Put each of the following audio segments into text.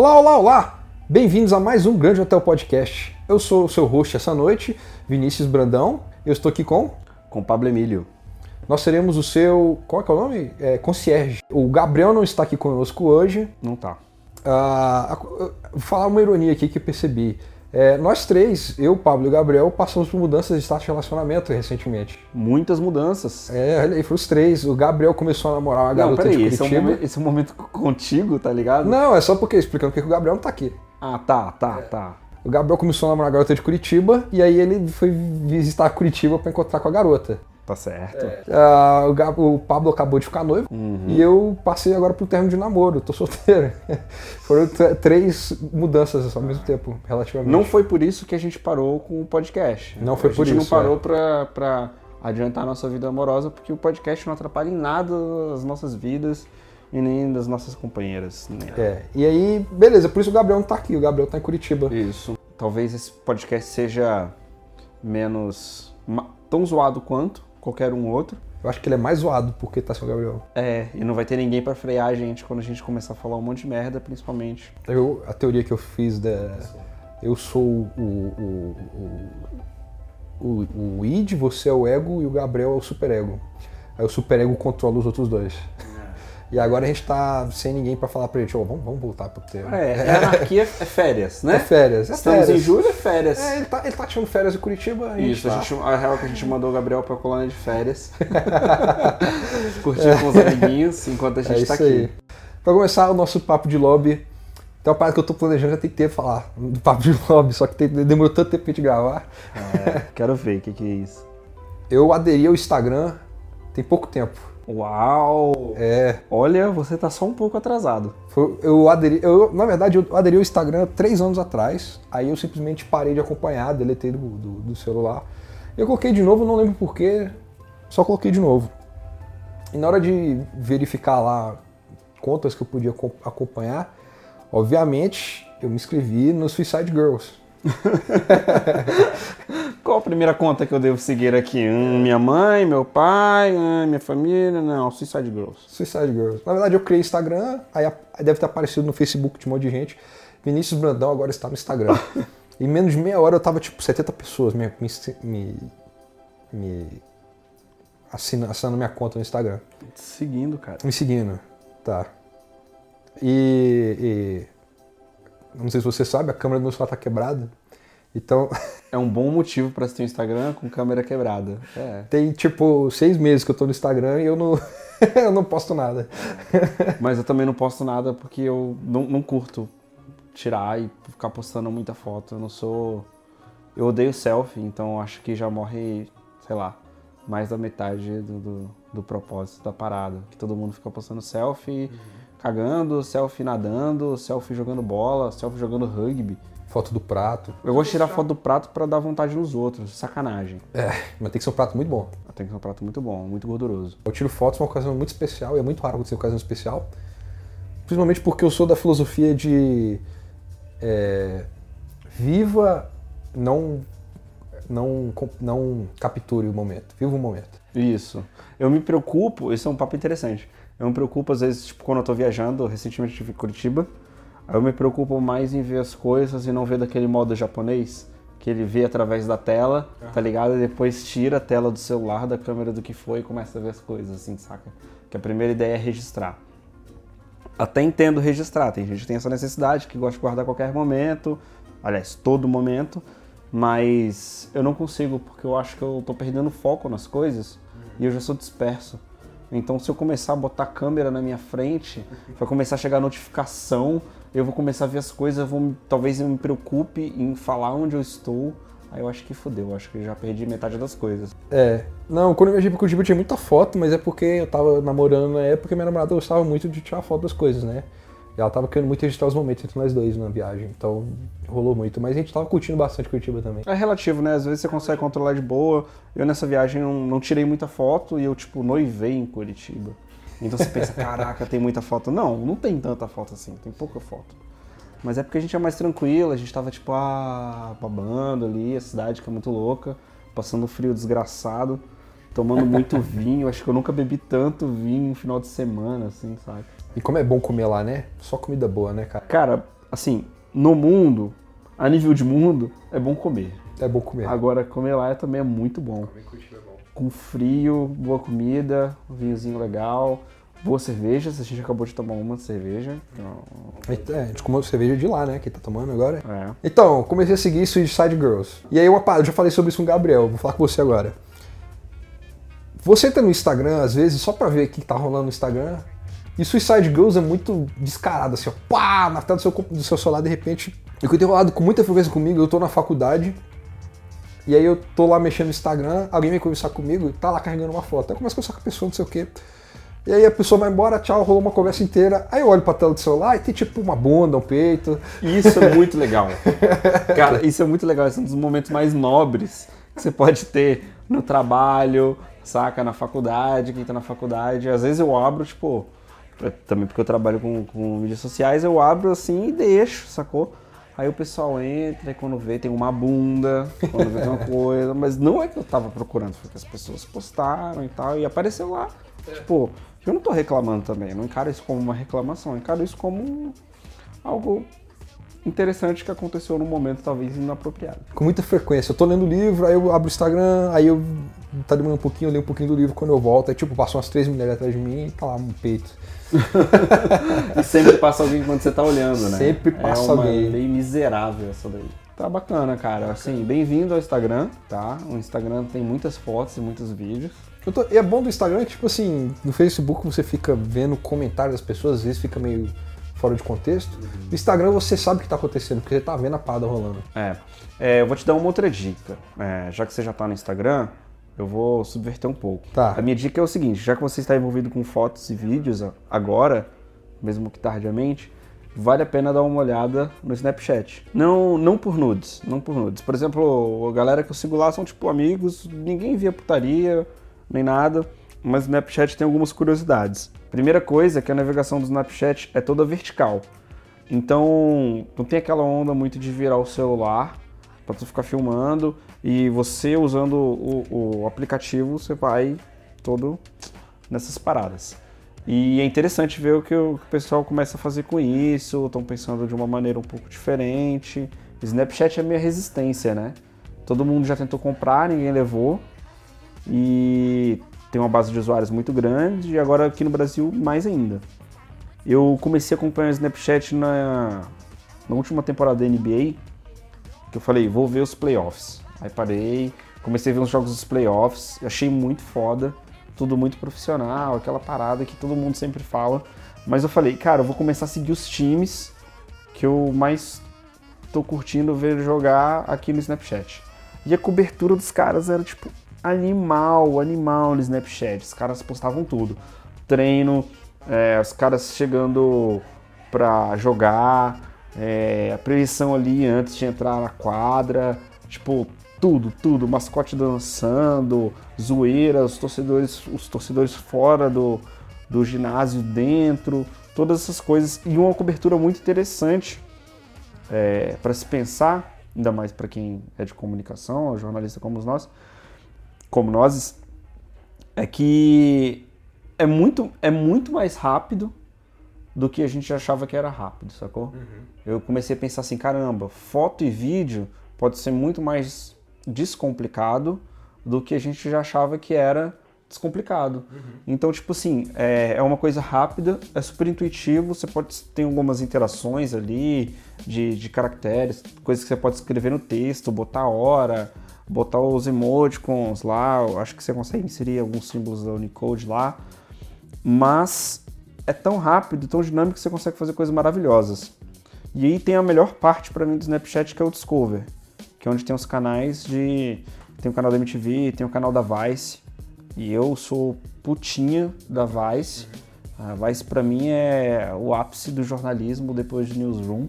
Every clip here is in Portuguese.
Olá, olá, olá! Bem-vindos a mais um Grande Hotel Podcast. Eu sou o seu host essa noite, Vinícius Brandão. Eu estou aqui com. Com Pablo Emílio. Nós seremos o seu. Qual é, que é o nome? É, concierge. O Gabriel não está aqui conosco hoje. Não tá. Ah, vou falar uma ironia aqui que eu percebi. É, nós três, eu, Pablo e o Gabriel, passamos por mudanças de status de relacionamento recentemente. Muitas mudanças. É, olha aí, foram os três. O Gabriel começou a namorar uma garota não, peraí, de esse é, um Curitiba. momento, esse é um momento contigo, tá ligado? Não, é só porque explicando porque o Gabriel não tá aqui. Ah, tá, tá, tá. O Gabriel começou a namorar a garota de Curitiba e aí ele foi visitar Curitiba pra encontrar com a garota. Tá certo. O, Gab- o Pablo acabou de ficar noivo Uhum. e eu passei agora pro termo de namoro, tô solteiro. Foram tr- três mudanças ao mesmo tempo, relativamente. Não foi por isso que a gente parou com o podcast. Não foi a por gente isso, não parou é. pra, pra adiantar a nossa vida amorosa, porque o podcast não atrapalha em nada as nossas vidas e nem das nossas companheiras. né? É, e aí, beleza, por isso o Gabriel não tá aqui, o Gabriel tá em Curitiba. Isso. Talvez esse podcast seja menos. tão zoado quanto qualquer um outro. Eu acho que ele é mais zoado porque tá sem o Gabriel. É, e não vai ter ninguém pra frear a gente quando a gente começar a falar um monte de merda, principalmente. Eu, a teoria que eu fiz da. Eu sou o. o, o, o, o id, você é o ego e o Gabriel é o superego. Aí o superego controla os outros dois. E agora a gente tá sem ninguém pra falar pra gente, ó, vamos, vamos voltar pro tema. É, é anarquia é férias, né? É férias, é Estamos férias. em julho, é férias. É, ele tá, ele tá tirando férias em Curitiba. A Isso, tá... a, gente, a real é que a gente mandou o Gabriel pra colônia de férias. Curtir com os amiguinhos enquanto a É gente isso tá aqui. aí. Pra começar o nosso papo de lobby, tem uma parada que eu tô planejando, já tem tempo falar do papo de lobby, só que tem- demorou tanto tempo pra gente gravar. É, quero ver o que, que é isso. Eu aderi ao Instagram tem pouco tempo. Uau! É, Olha, você tá só um pouco atrasado. Eu aderi, eu, na verdade, eu aderi ao Instagram três anos atrás. Aí eu simplesmente parei de acompanhar, deletei do, do, do celular. Eu coloquei de novo, não lembro porquê, só coloquei de novo. E na hora de verificar lá contas que eu podia acom- acompanhar, obviamente eu me inscrevi no Suicide Girls. Qual a primeira conta que eu devo seguir aqui? Hum, minha mãe, meu pai, hum, minha família? Não, Suicide Girls. Suicide Girls. Na verdade, eu criei Instagram, aí deve ter aparecido no Facebook de um monte de gente. Vinícius Brandão agora está no Instagram. em menos de meia hora eu tava tipo 70 pessoas me, me, me, me assina- assinando minha conta no Instagram. Seguindo, cara. Me seguindo. Tá. E, e- Não sei se você sabe, a câmera do meu celular tá quebrada. Então, É um bom motivo pra você ter um Instagram com câmera quebrada. É. tem tipo seis meses que eu tô no Instagram e eu não, eu não posto nada. Mas eu também não posto nada porque eu não, não curto tirar e ficar postando muita foto. Eu não sou. Eu odeio selfie, então eu acho que já morre, sei lá, mais da metade do, do, do propósito da parada. Que todo mundo fica postando selfie cagando, selfie nadando, selfie jogando bola, selfie jogando rugby. Foto do prato. Eu gosto de tirar foto do prato pra dar vontade nos outros, sacanagem. É, mas tem que ser um prato muito bom. Tem que ser um prato muito bom, muito gorduroso. Eu tiro fotos numa ocasião muito especial, e é muito raro acontecer uma ocasião especial. Principalmente porque eu sou da filosofia de é, viva, não, não, não capture o momento. Viva o momento. Isso. Eu me preocupo, isso é um papo interessante. Eu me preocupo, às vezes, tipo, quando eu tô viajando, recentemente eu estive em Curitiba, eu me preocupo mais em ver as coisas e não ver daquele modo japonês, que ele vê através da tela, tá ligado? E depois tira a tela do celular, da câmera do que foi e começa a ver as coisas, assim, saca? Que a primeira ideia é registrar. Até entendo registrar, tem gente que tem essa necessidade, que gosta de guardar a qualquer momento, aliás, todo momento, mas eu não consigo porque eu acho que eu tô perdendo foco nas coisas e eu já sou disperso. Então, se eu começar a botar a câmera na minha frente, vai começar a chegar notificação, eu vou começar a ver as coisas, eu vou, talvez eu me preocupe em falar onde eu estou. Aí eu acho que fudeu, eu acho que já perdi metade das coisas. É, não, quando eu viajei pra Curitiba eu tinha muita foto, mas é porque eu tava namorando na época e minha namorada gostava muito de tirar foto das coisas, né? E ela tava querendo muito registrar os momentos entre nós dois na viagem, então rolou muito. Mas a gente tava curtindo bastante Curitiba também. É relativo, né? Às vezes você consegue controlar de boa. Eu nessa viagem não, não tirei muita foto e eu, tipo, noivei em Curitiba. Então você pensa, caraca, tem muita foto. Não, não tem tanta foto assim, tem pouca foto. Mas é porque a gente é mais tranquilo, a gente tava, tipo, ah, babando ali, a cidade que é muito louca, passando frio desgraçado, tomando muito vinho. Acho que eu nunca bebi tanto vinho no final de semana, assim, sabe? E como é bom comer lá, né? Só comida boa, né, cara? Cara, assim, no mundo, a nível de mundo, é bom comer. É bom comer. Agora, comer lá também é muito bom. Com frio, boa comida, um vinhozinho legal, boa cerveja. A gente acabou de tomar uma cerveja. Então... É, a gente comeu cerveja de lá, né? Que tá tomando agora. É. Então, comecei a seguir Suicide Girls. E aí, uma parada, eu já falei sobre isso com o Gabriel, vou falar com você agora. Você tá no Instagram, às vezes, só pra ver o que tá rolando no Instagram. E Suicide Girls é muito descarado, assim, ó, pá, na tela do seu, do seu celular, de repente. E o que tem rolado com muita frequência comigo, eu tô na faculdade, e aí eu tô lá mexendo no Instagram, alguém vem conversar comigo e tá lá carregando uma foto. Aí começa a conversar com a pessoa, não sei o quê. E aí a pessoa vai embora, tchau, rolou uma conversa inteira. Aí eu olho pra tela do celular e tem tipo uma bunda, um peito. Isso é muito legal. Cara, isso é muito legal. Esse é um dos momentos mais nobres que você pode ter no trabalho, saca? Na faculdade, quem tá na faculdade. Às vezes eu abro, tipo, também porque eu trabalho com, com mídias sociais, eu abro assim e deixo, sacou? Aí o pessoal entra e quando vê tem uma bunda, quando vê tem uma coisa, mas não é que eu tava procurando, foi que as pessoas postaram e tal, e apareceu lá. É. Tipo, eu não tô reclamando também, não encaro isso como uma reclamação, encaro isso como algo interessante que aconteceu num momento talvez inapropriado. Com muita frequência. Eu tô lendo o livro, aí eu abro o Instagram, aí eu tá demorando um pouquinho, eu leio um pouquinho do livro, quando eu volto, aí tipo, passam umas três mulheres atrás de mim e tá lá um peito. e sempre passa alguém quando você tá olhando, né? Sempre passa é uma alguém. lei miserável essa daí. Tá bacana, cara. Assim, bem-vindo ao Instagram, tá? O Instagram tem muitas fotos e muitos vídeos. Tô, e é bom do Instagram que, tipo assim, no Facebook você fica vendo comentários das pessoas, às vezes fica meio fora de contexto. No Instagram você sabe o que está acontecendo, porque você tá vendo a parada rolando. É. é. eu vou te dar uma outra dica. É, já que você já tá no Instagram, eu vou subverter um pouco. Tá. A minha dica é o seguinte: já que você está envolvido com fotos e vídeos agora, mesmo que tardiamente, vale a pena dar uma olhada no Snapchat. Não, não por nudes, não por nudes. Por exemplo, a galera que eu sigo lá são tipo amigos, ninguém via putaria, nem nada, mas o Snapchat tem algumas curiosidades. Primeira coisa é que a navegação do Snapchat é toda vertical. Então, não tem aquela onda muito de virar o celular para tu ficar filmando e você usando o, o, aplicativo, você vai todo nessas paradas. E é interessante ver o que o, pessoal começa a fazer com isso, estão pensando de uma maneira um pouco diferente. Snapchat é minha resistência, né? Todo mundo já tentou comprar, ninguém levou. E tem uma base de usuários muito grande e agora aqui no Brasil mais ainda. Eu comecei a acompanhar o Snapchat na, na última temporada da NBA, que eu falei, vou ver os playoffs. Aí parei, comecei a ver uns jogos dos playoffs, achei muito foda, tudo muito profissional, aquela parada que todo mundo sempre fala. Mas eu falei, cara, eu vou começar a seguir os times que eu mais tô curtindo ver jogar aqui no Snapchat. E a cobertura dos caras era tipo animal, animal no Snapchat. Os caras postavam tudo. Treino, é, os caras chegando pra jogar, é, a prevenção ali antes de entrar na quadra, tipo, tudo, tudo, mascote dançando, zoeira, os torcedores, os torcedores fora do, do ginásio dentro, todas essas coisas e uma cobertura muito interessante é, para se pensar, ainda mais para quem é de comunicação, jornalista como nós, como nós, é que é muito, é muito mais rápido do que a gente achava que era rápido, sacou? Uhum. Eu comecei a pensar assim, caramba, foto e vídeo pode ser muito mais descomplicado do que a gente já achava que era descomplicado. Uhum. Então, tipo assim, é, é, uma coisa rápida, é super intuitivo, você pode ter algumas interações ali de, de caracteres, coisas que você pode escrever no texto, botar hora, botar os emoticons lá, acho que você consegue inserir alguns símbolos da Unicode lá, mas é tão rápido, tão dinâmico que você consegue fazer coisas maravilhosas. E aí tem a melhor parte para mim do Snapchat que é o Discover, que é onde tem os canais de tem o canal da MTV, tem o canal da Vice. E eu sou putinha da Vice. A Vice para mim é o ápice do jornalismo depois de Newsroom.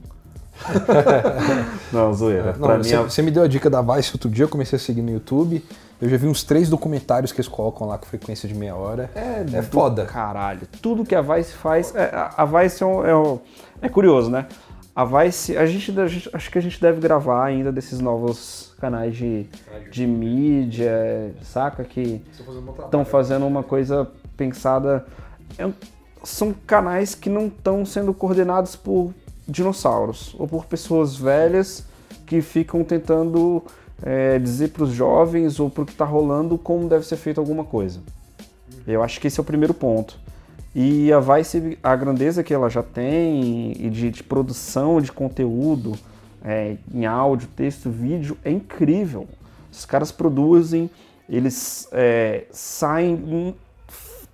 não, zoeira. Não, você, é... você, me deu a dica da Vice outro dia, eu comecei a seguir no YouTube. Eu já vi uns três documentários que eles colocam lá com frequência de meia hora. É, é foda. Caralho. Tudo que a Vice faz. É, a Vice é, um, é, um, é, curioso, né? A Vice. A gente, a gente, acho que a gente deve gravar ainda desses novos canais de, de mídia, saca? Que estão fazendo uma coisa pensada. É, são canais que não estão sendo coordenados por dinossauros ou por pessoas velhas que ficam tentando é, dizer para os jovens ou para o que está rolando como deve ser feito alguma coisa. Eu acho que esse é o primeiro ponto. E a Vice, a grandeza que ela já tem e de, de produção de conteúdo é, em áudio, texto, vídeo, é incrível. Os caras produzem, eles é, saem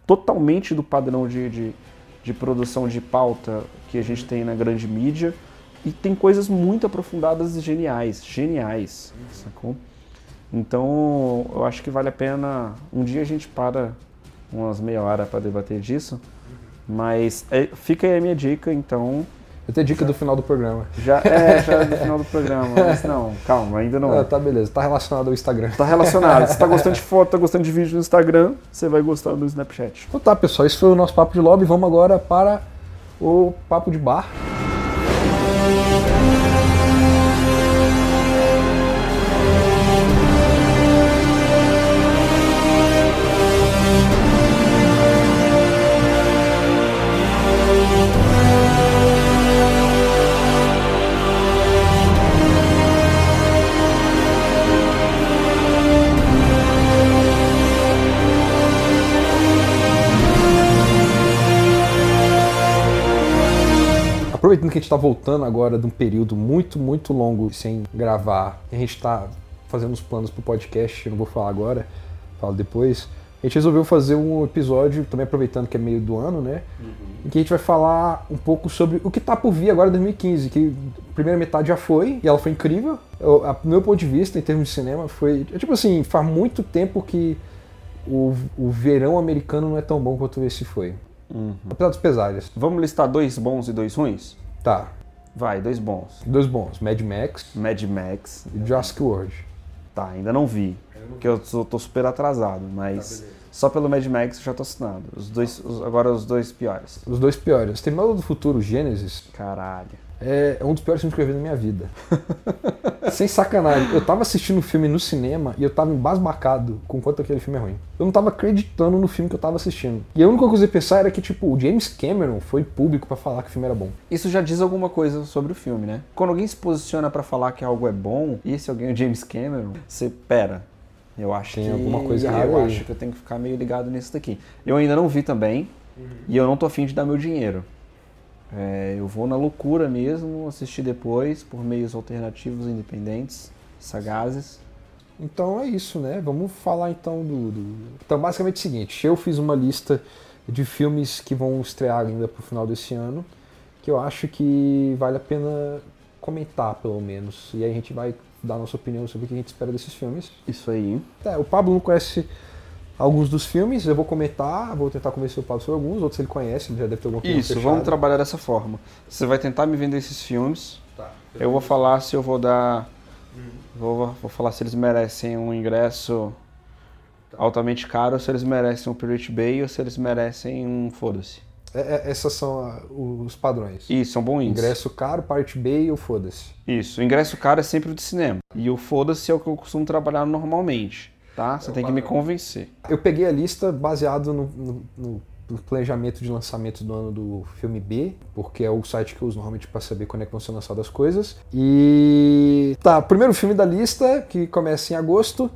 totalmente do padrão de, de, de produção de pauta que a gente tem na grande mídia e tem coisas muito aprofundadas e geniais, geniais, sacou? Então, eu acho que vale a pena. Um dia a gente para umas meia hora para debater disso, mas é, fica aí a minha dica, então. Eu tenho dica do final do programa. Já é, já é do final do programa, mas não, calma, ainda não. Ah, tá beleza, tá relacionado ao Instagram. Tá relacionado. Se tá gostando de foto, tá gostando de vídeo no Instagram, você vai gostar do Snapchat. Então tá, pessoal, esse foi o nosso papo de lobby. Vamos agora para o papo de bar. Aproveitando que a gente está voltando agora de um período muito, muito longo sem gravar, e a gente está fazendo os planos para o podcast, não vou falar agora, falo depois. A gente resolveu fazer um episódio, também aproveitando que é meio do ano, né? Uhum. Em que a gente vai falar um pouco sobre o que está por vir agora em 2015, que a primeira metade já foi, e ela foi incrível. Eu, a, meu ponto de vista, em termos de cinema, foi. É tipo assim, faz muito tempo que o, o verão americano não é tão bom quanto esse foi. Uhum. Apesar dos pesares. Vamos listar dois bons e dois ruins? Tá. Vai, dois bons. Dois bons. Mad Max. Mad Max. E Jurassic World. Tá, ainda não vi. Porque eu tô, tô super atrasado, mas. Tá, só pelo Mad Max eu já tô assinado. Os dois, os, agora os dois piores. Os dois piores. Terminado do Futuro, Gênesis. Caralho é um dos piores filmes que eu vi na minha vida. Sem sacanagem. Eu tava assistindo o filme no cinema e eu tava embasbacado com quanto aquele filme é ruim. Eu não tava acreditando no filme que eu tava assistindo. E a única coisa que eu pensar era que, tipo, o James Cameron foi público para falar que o filme era bom. Isso já diz alguma coisa sobre o filme, né? Quando alguém se posiciona para falar que algo é bom, e esse alguém é o James Cameron, você pera. Eu acho Tem que alguma coisa errada. Eu aí. acho que eu tenho que ficar meio ligado nisso daqui. Eu ainda não vi também, uhum. e eu não tô afim de dar meu dinheiro. É, eu vou na loucura mesmo, assistir depois por meios alternativos, independentes, sagazes. Então é isso, né? Vamos falar então do, do... Então, basicamente é o seguinte: eu fiz uma lista de filmes que vão estrear ainda pro final desse ano, que eu acho que vale a pena comentar, pelo menos. E aí a gente vai dar nossa opinião sobre o que a gente espera desses filmes. Isso aí. É, o Pablo não conhece alguns dos filmes, eu vou comentar, vou tentar convencer o Paulo sobre alguns, outros ele conhece, ele já deve ter alguma opinião Isso, fechada. vamos trabalhar dessa forma. Você vai tentar me vender esses filmes, tá, eu, eu vou falar se eu vou dar... Uhum. Vou, vou falar se eles merecem um ingresso tá. altamente caro, ou se eles merecem um Pirate Bay, ou se eles merecem um foda-se. É, é, esses são os padrões. Isso, são bons Ingresso caro, parte B e o foda-se. Isso, o ingresso caro é sempre o de cinema. E o foda-se é o que eu costumo trabalhar normalmente tá? Você tem que me convencer. Eu peguei a lista baseado no, no, no planejamento de lançamento do ano do filme B, porque é o site que eu uso normalmente para saber quando é que vão ser lançadas as coisas. E tá, primeiro filme da lista, que começa em agosto,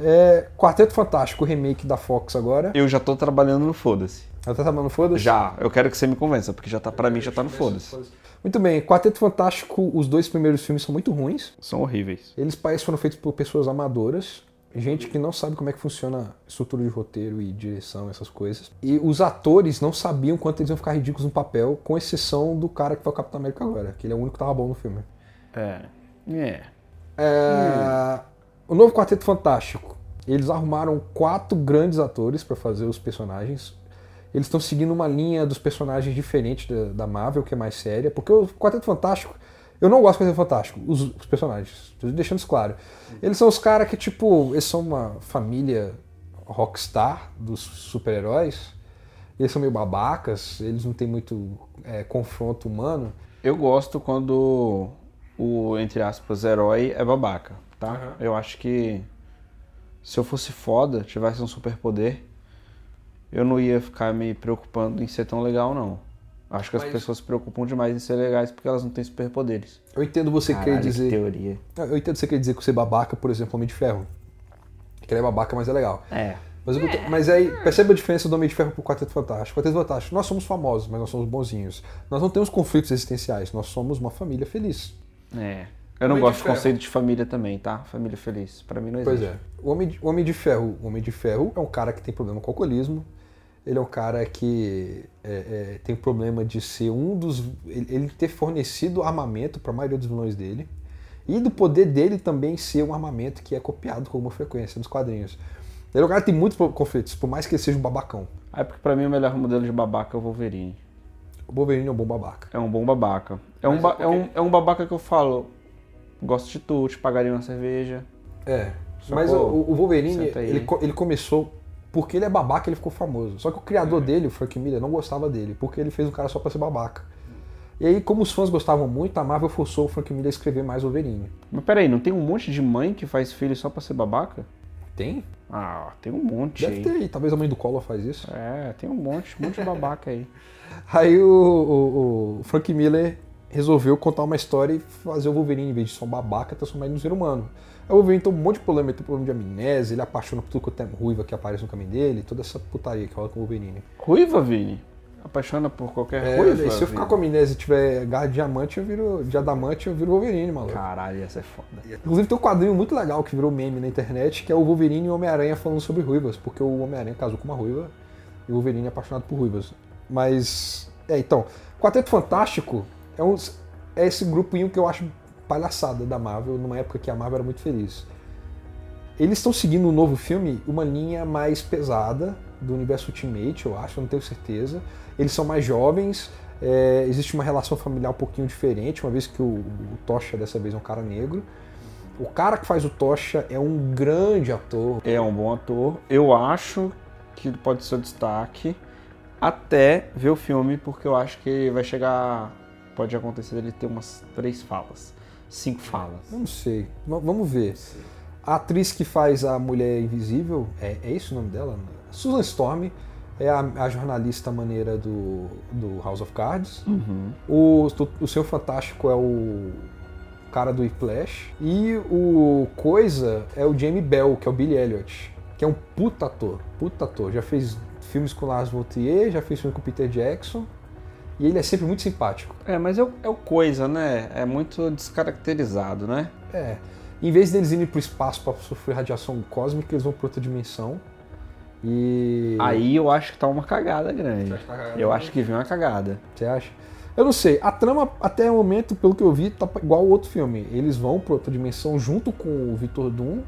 é Quarteto Fantástico, o remake da Fox agora. Eu já tô trabalhando no Foda-se. Já tá trabalhando no Foda-se? Já, eu quero que você me convença, porque já tá, para mim já tá no Foda-se. Muito bem, Quarteto Fantástico, os dois primeiros filmes são muito ruins. São horríveis. Eles parecem foram feitos por pessoas amadoras gente que não sabe como é que funciona estrutura de roteiro e direção, essas coisas. E os atores não sabiam quanto eles iam ficar ridículos no papel, com exceção do cara que foi o Capitão América agora, que ele é o único que tava bom no filme. É. É. é... O novo Quarteto Fantástico. Eles arrumaram quatro grandes atores para fazer os personagens. Eles estão seguindo uma linha dos personagens diferente da, da Marvel, que é mais séria, porque o Quarteto Fantástico eu não gosto de Quarteto Fantástico, os, os personagens, tô deixando isso claro. Eles são os caras que, tipo, eles são uma família rockstar dos super-heróis. Eles são meio babacas, eles não têm muito é, confronto humano. Eu gosto quando o, entre aspas, herói é babaca, tá? Uhum. Eu acho que se eu fosse foda, tivesse um superpoder, eu não ia ficar me preocupando em ser tão legal, não. Acho que as Mas- pessoas se preocupam demais em ser legais porque elas não têm superpoderes. Eu entendo você querer Caralho, que dizer. teoria. Eu entendo você querer dizer que você é babaca, por exemplo, Homem de Ferro. Que ele é babaca, mas é legal. É. Mas, eu tô- mas aí, percebe a diferença do Homem de Ferro pro Quarteto Fantástico. Quarteto Fantástico, nós somos famosos, mas nós somos bonzinhos. Nós não temos conflitos existenciais, nós somos uma família feliz. É. Eu não Homem gosto de conceito de família também, tá? Família feliz. Pra mim não existe. Pois é. O Homem de, o Homem de Ferro, o Homem de Ferro é um cara que tem problema com alcoolismo. Ele é um cara que é, é, tem problema de ser um dos. Ele, ter fornecido armamento para a maioria dos vilões dele. E do poder dele também ser um armamento que é copiado com alguma frequência nos quadrinhos. Ele é um cara que tem muitos conflitos, por mais que ele seja um babacão. Aí porque pra mim o melhor modelo de babaca é o Wolverine. O Wolverine é um bom babaca. É um bom babaca. É um, ba- é é um, é um babaca que eu falo, gosto de tu, te pagaria uma cerveja. É. Só Mas o, o Wolverine, ele, ele começou. Porque ele é babaca, ele ficou famoso. Só que o criador dele, o Frank Miller, não gostava dele, porque ele fez um cara só pra ser babaca. E aí, como os fãs gostavam muito, a Marvel forçou o Frank Miller a escrever mais Wolverine. Mas peraí, não tem um monte de mãe que faz filho só pra ser babaca? Tem? Ah, tem um monte Deve aí. ter aí. Talvez a mãe do Collor faz isso. É, tem um monte, um monte de babaca aí. Aí o, o- o Frank Miller resolveu contar uma história e fazer o Wolverine, em vez de ser um babaca, transformar ele num ser humano. Aí o Wolverine tem um monte de problema, ele tem problema de amnésia, ele apaixona por tudo que tem ruiva que aparece no caminho dele, toda essa putaria que rola com o Wolverine. Ruiva, Vini? Apaixona por qualquer É, ruiva? se eu ficar Vini? com amnésia e tiver garra de diamante, eu viro de adamante, eu viro Wolverine, maluco. Caralho, essa é foda. Inclusive tem um quadrinho muito legal que virou meme na internet, que é o Wolverine e o Homem-Aranha falando sobre ruivas, porque o Homem-Aranha casou com uma ruiva e o Wolverine é apaixonado por ruivas. Mas, é, então, Quarteto Fantástico é, um, é esse grupinho que eu acho palhaçada da Marvel, numa época que a Marvel era muito feliz. Eles estão seguindo no novo filme uma linha mais pesada do universo Ultimate, eu acho, eu não tenho certeza. Eles são mais jovens, é, existe uma relação familiar um pouquinho diferente, uma vez que o, o Tocha dessa vez é um cara negro. O cara que faz o Tocha é um grande ator. É um bom ator. Eu acho que pode ser o destaque até ver o filme, porque eu acho que vai chegar. Pode acontecer ele ter umas três falas. Cinco falas. Eu não sei, V- vamos ver. A atriz que faz a Mulher Invisível, é, é esse o nome dela? Susan Storm, é a, a jornalista maneira do, do House of Cards. Uhum. O, o Senhor Fantástico é o cara do Whiplash. E o Coisa é o Jamie Bell, que é o Billy Elliot, que é um puta ator. Puta ator. Já fez filmes com Lars Vautier, já fez filme com Peter Jackson. E ele é sempre muito simpático. É, mas é o, é o coisa, né? É muito descaracterizado, né? É. Em vez deles irem pro espaço para sofrer radiação cósmica, eles vão pra outra dimensão. E. Aí eu acho que tá uma cagada grande. tá cagada Eu acho que vem uma cagada. Você acha? Eu não sei. A trama, até o momento, pelo que eu vi, tá igual ao outro filme. Eles vão pra outra dimensão junto com o Victor Doom.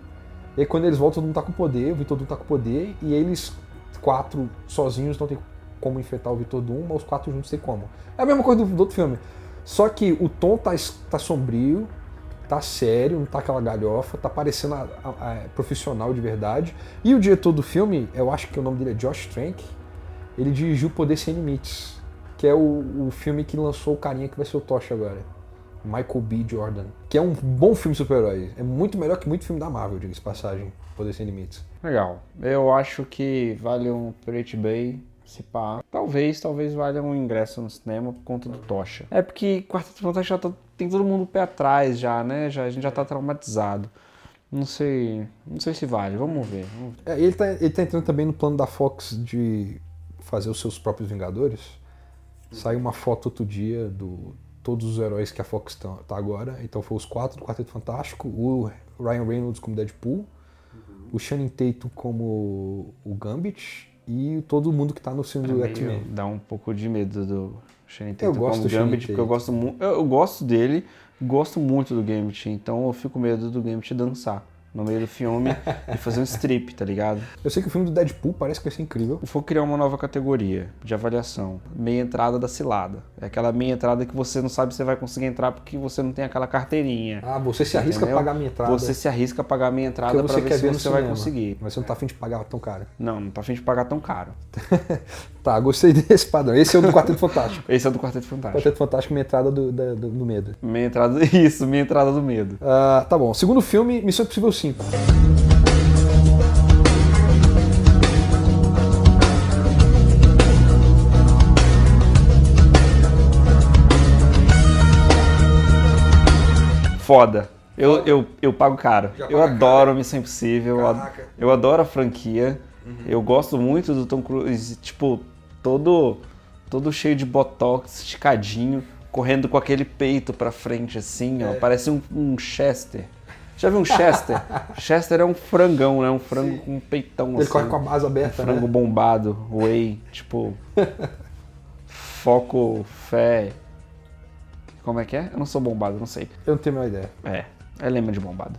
E aí, quando eles voltam, todo mundo tá com poder. O Victor Doom tá com poder. E eles, quatro sozinhos, não tem como enfrentar o Victor Doom, mas os quatro juntos tem como. É a mesma coisa do, do outro filme. Só que o tom tá, tá sombrio, tá sério, não tá aquela galhofa, tá parecendo a- a- a- profissional de verdade. E o diretor do filme, eu acho que o nome dele é Josh Trank, ele dirigiu Poder Sem Limites, que é o, o filme que lançou o carinha que vai ser o Tocha agora. Michael B. Jordan. Que é um bom filme super-herói. É muito melhor que muito filme da Marvel, diga-se passagem. Poder Sem Limites. Legal. Eu acho que vale um Pirate Bay, se pá. Talvez, talvez valha um ingresso no cinema por conta do Tocha. É porque Quarteto Fantástico já tá- tem todo mundo pé atrás já, né? Já, a gente já tá traumatizado. Não sei, não sei se vale. Vamos ver. Vamos ver. É, ele, tá, ele tá entrando também no plano da Fox de fazer os seus próprios Vingadores. Saiu uma foto outro dia do todos os heróis que a Fox tá, tá agora. Então foi os quatro do Quarteto Fantástico, o Ryan Reynolds como Deadpool, o Channing Tatum como o Gambit e todo mundo que tá no filme do X-Men. Dá um pouco de medo do Eu Tatum gosto como do Gambit, porque eu gosto muito, eu, eu gosto dele, gosto muito do Gambit, então eu fico com medo do Gambit dançar no meio do filme e fazer um strip, tá ligado? Eu sei que o filme do Deadpool parece que vai ser incrível. Vou criar uma nova categoria de avaliação. Meia entrada da cilada. É aquela meia entrada que você não sabe se vai conseguir entrar porque você não tem aquela carteirinha. Ah, você se arrisca Entendeu? a pagar a minha entrada. Você se arrisca a pagar a meia entrada você ver quer se ver você vai cinema, conseguir. Mas você não tá afim de pagar tão caro. Não, não tá afim de pagar tão caro. Tá, gostei desse padrão. Esse é o do Quarteto Fantástico. Esse é do Quarteto Fantástico. Quarteto Fantástico, minha entrada do, da- do, do medo. Meia entrada, isso, meia entrada do medo. Ah, tá bom. Segundo filme, Missão Impossível 5. Foda. Eu, eu, eu pago caro. Eu adoro. Missão Impossível. Caraca. Eu adoro a franquia. Uhum. Eu gosto muito do Tom Cruise, tipo, todo, todo cheio de botox, esticadinho, correndo com aquele peito pra frente, assim, é. ó. Parece um, um Chester. Já viu um Chester? Chester é um frangão, né? Um frango com um peitão Ele assim. corre com a asa aberta, Frango né? bombado, whey, tipo. foco, fé. Como é que é? Eu não sou bombado, não sei. Eu não tenho a menor ideia. É, é lema de bombado.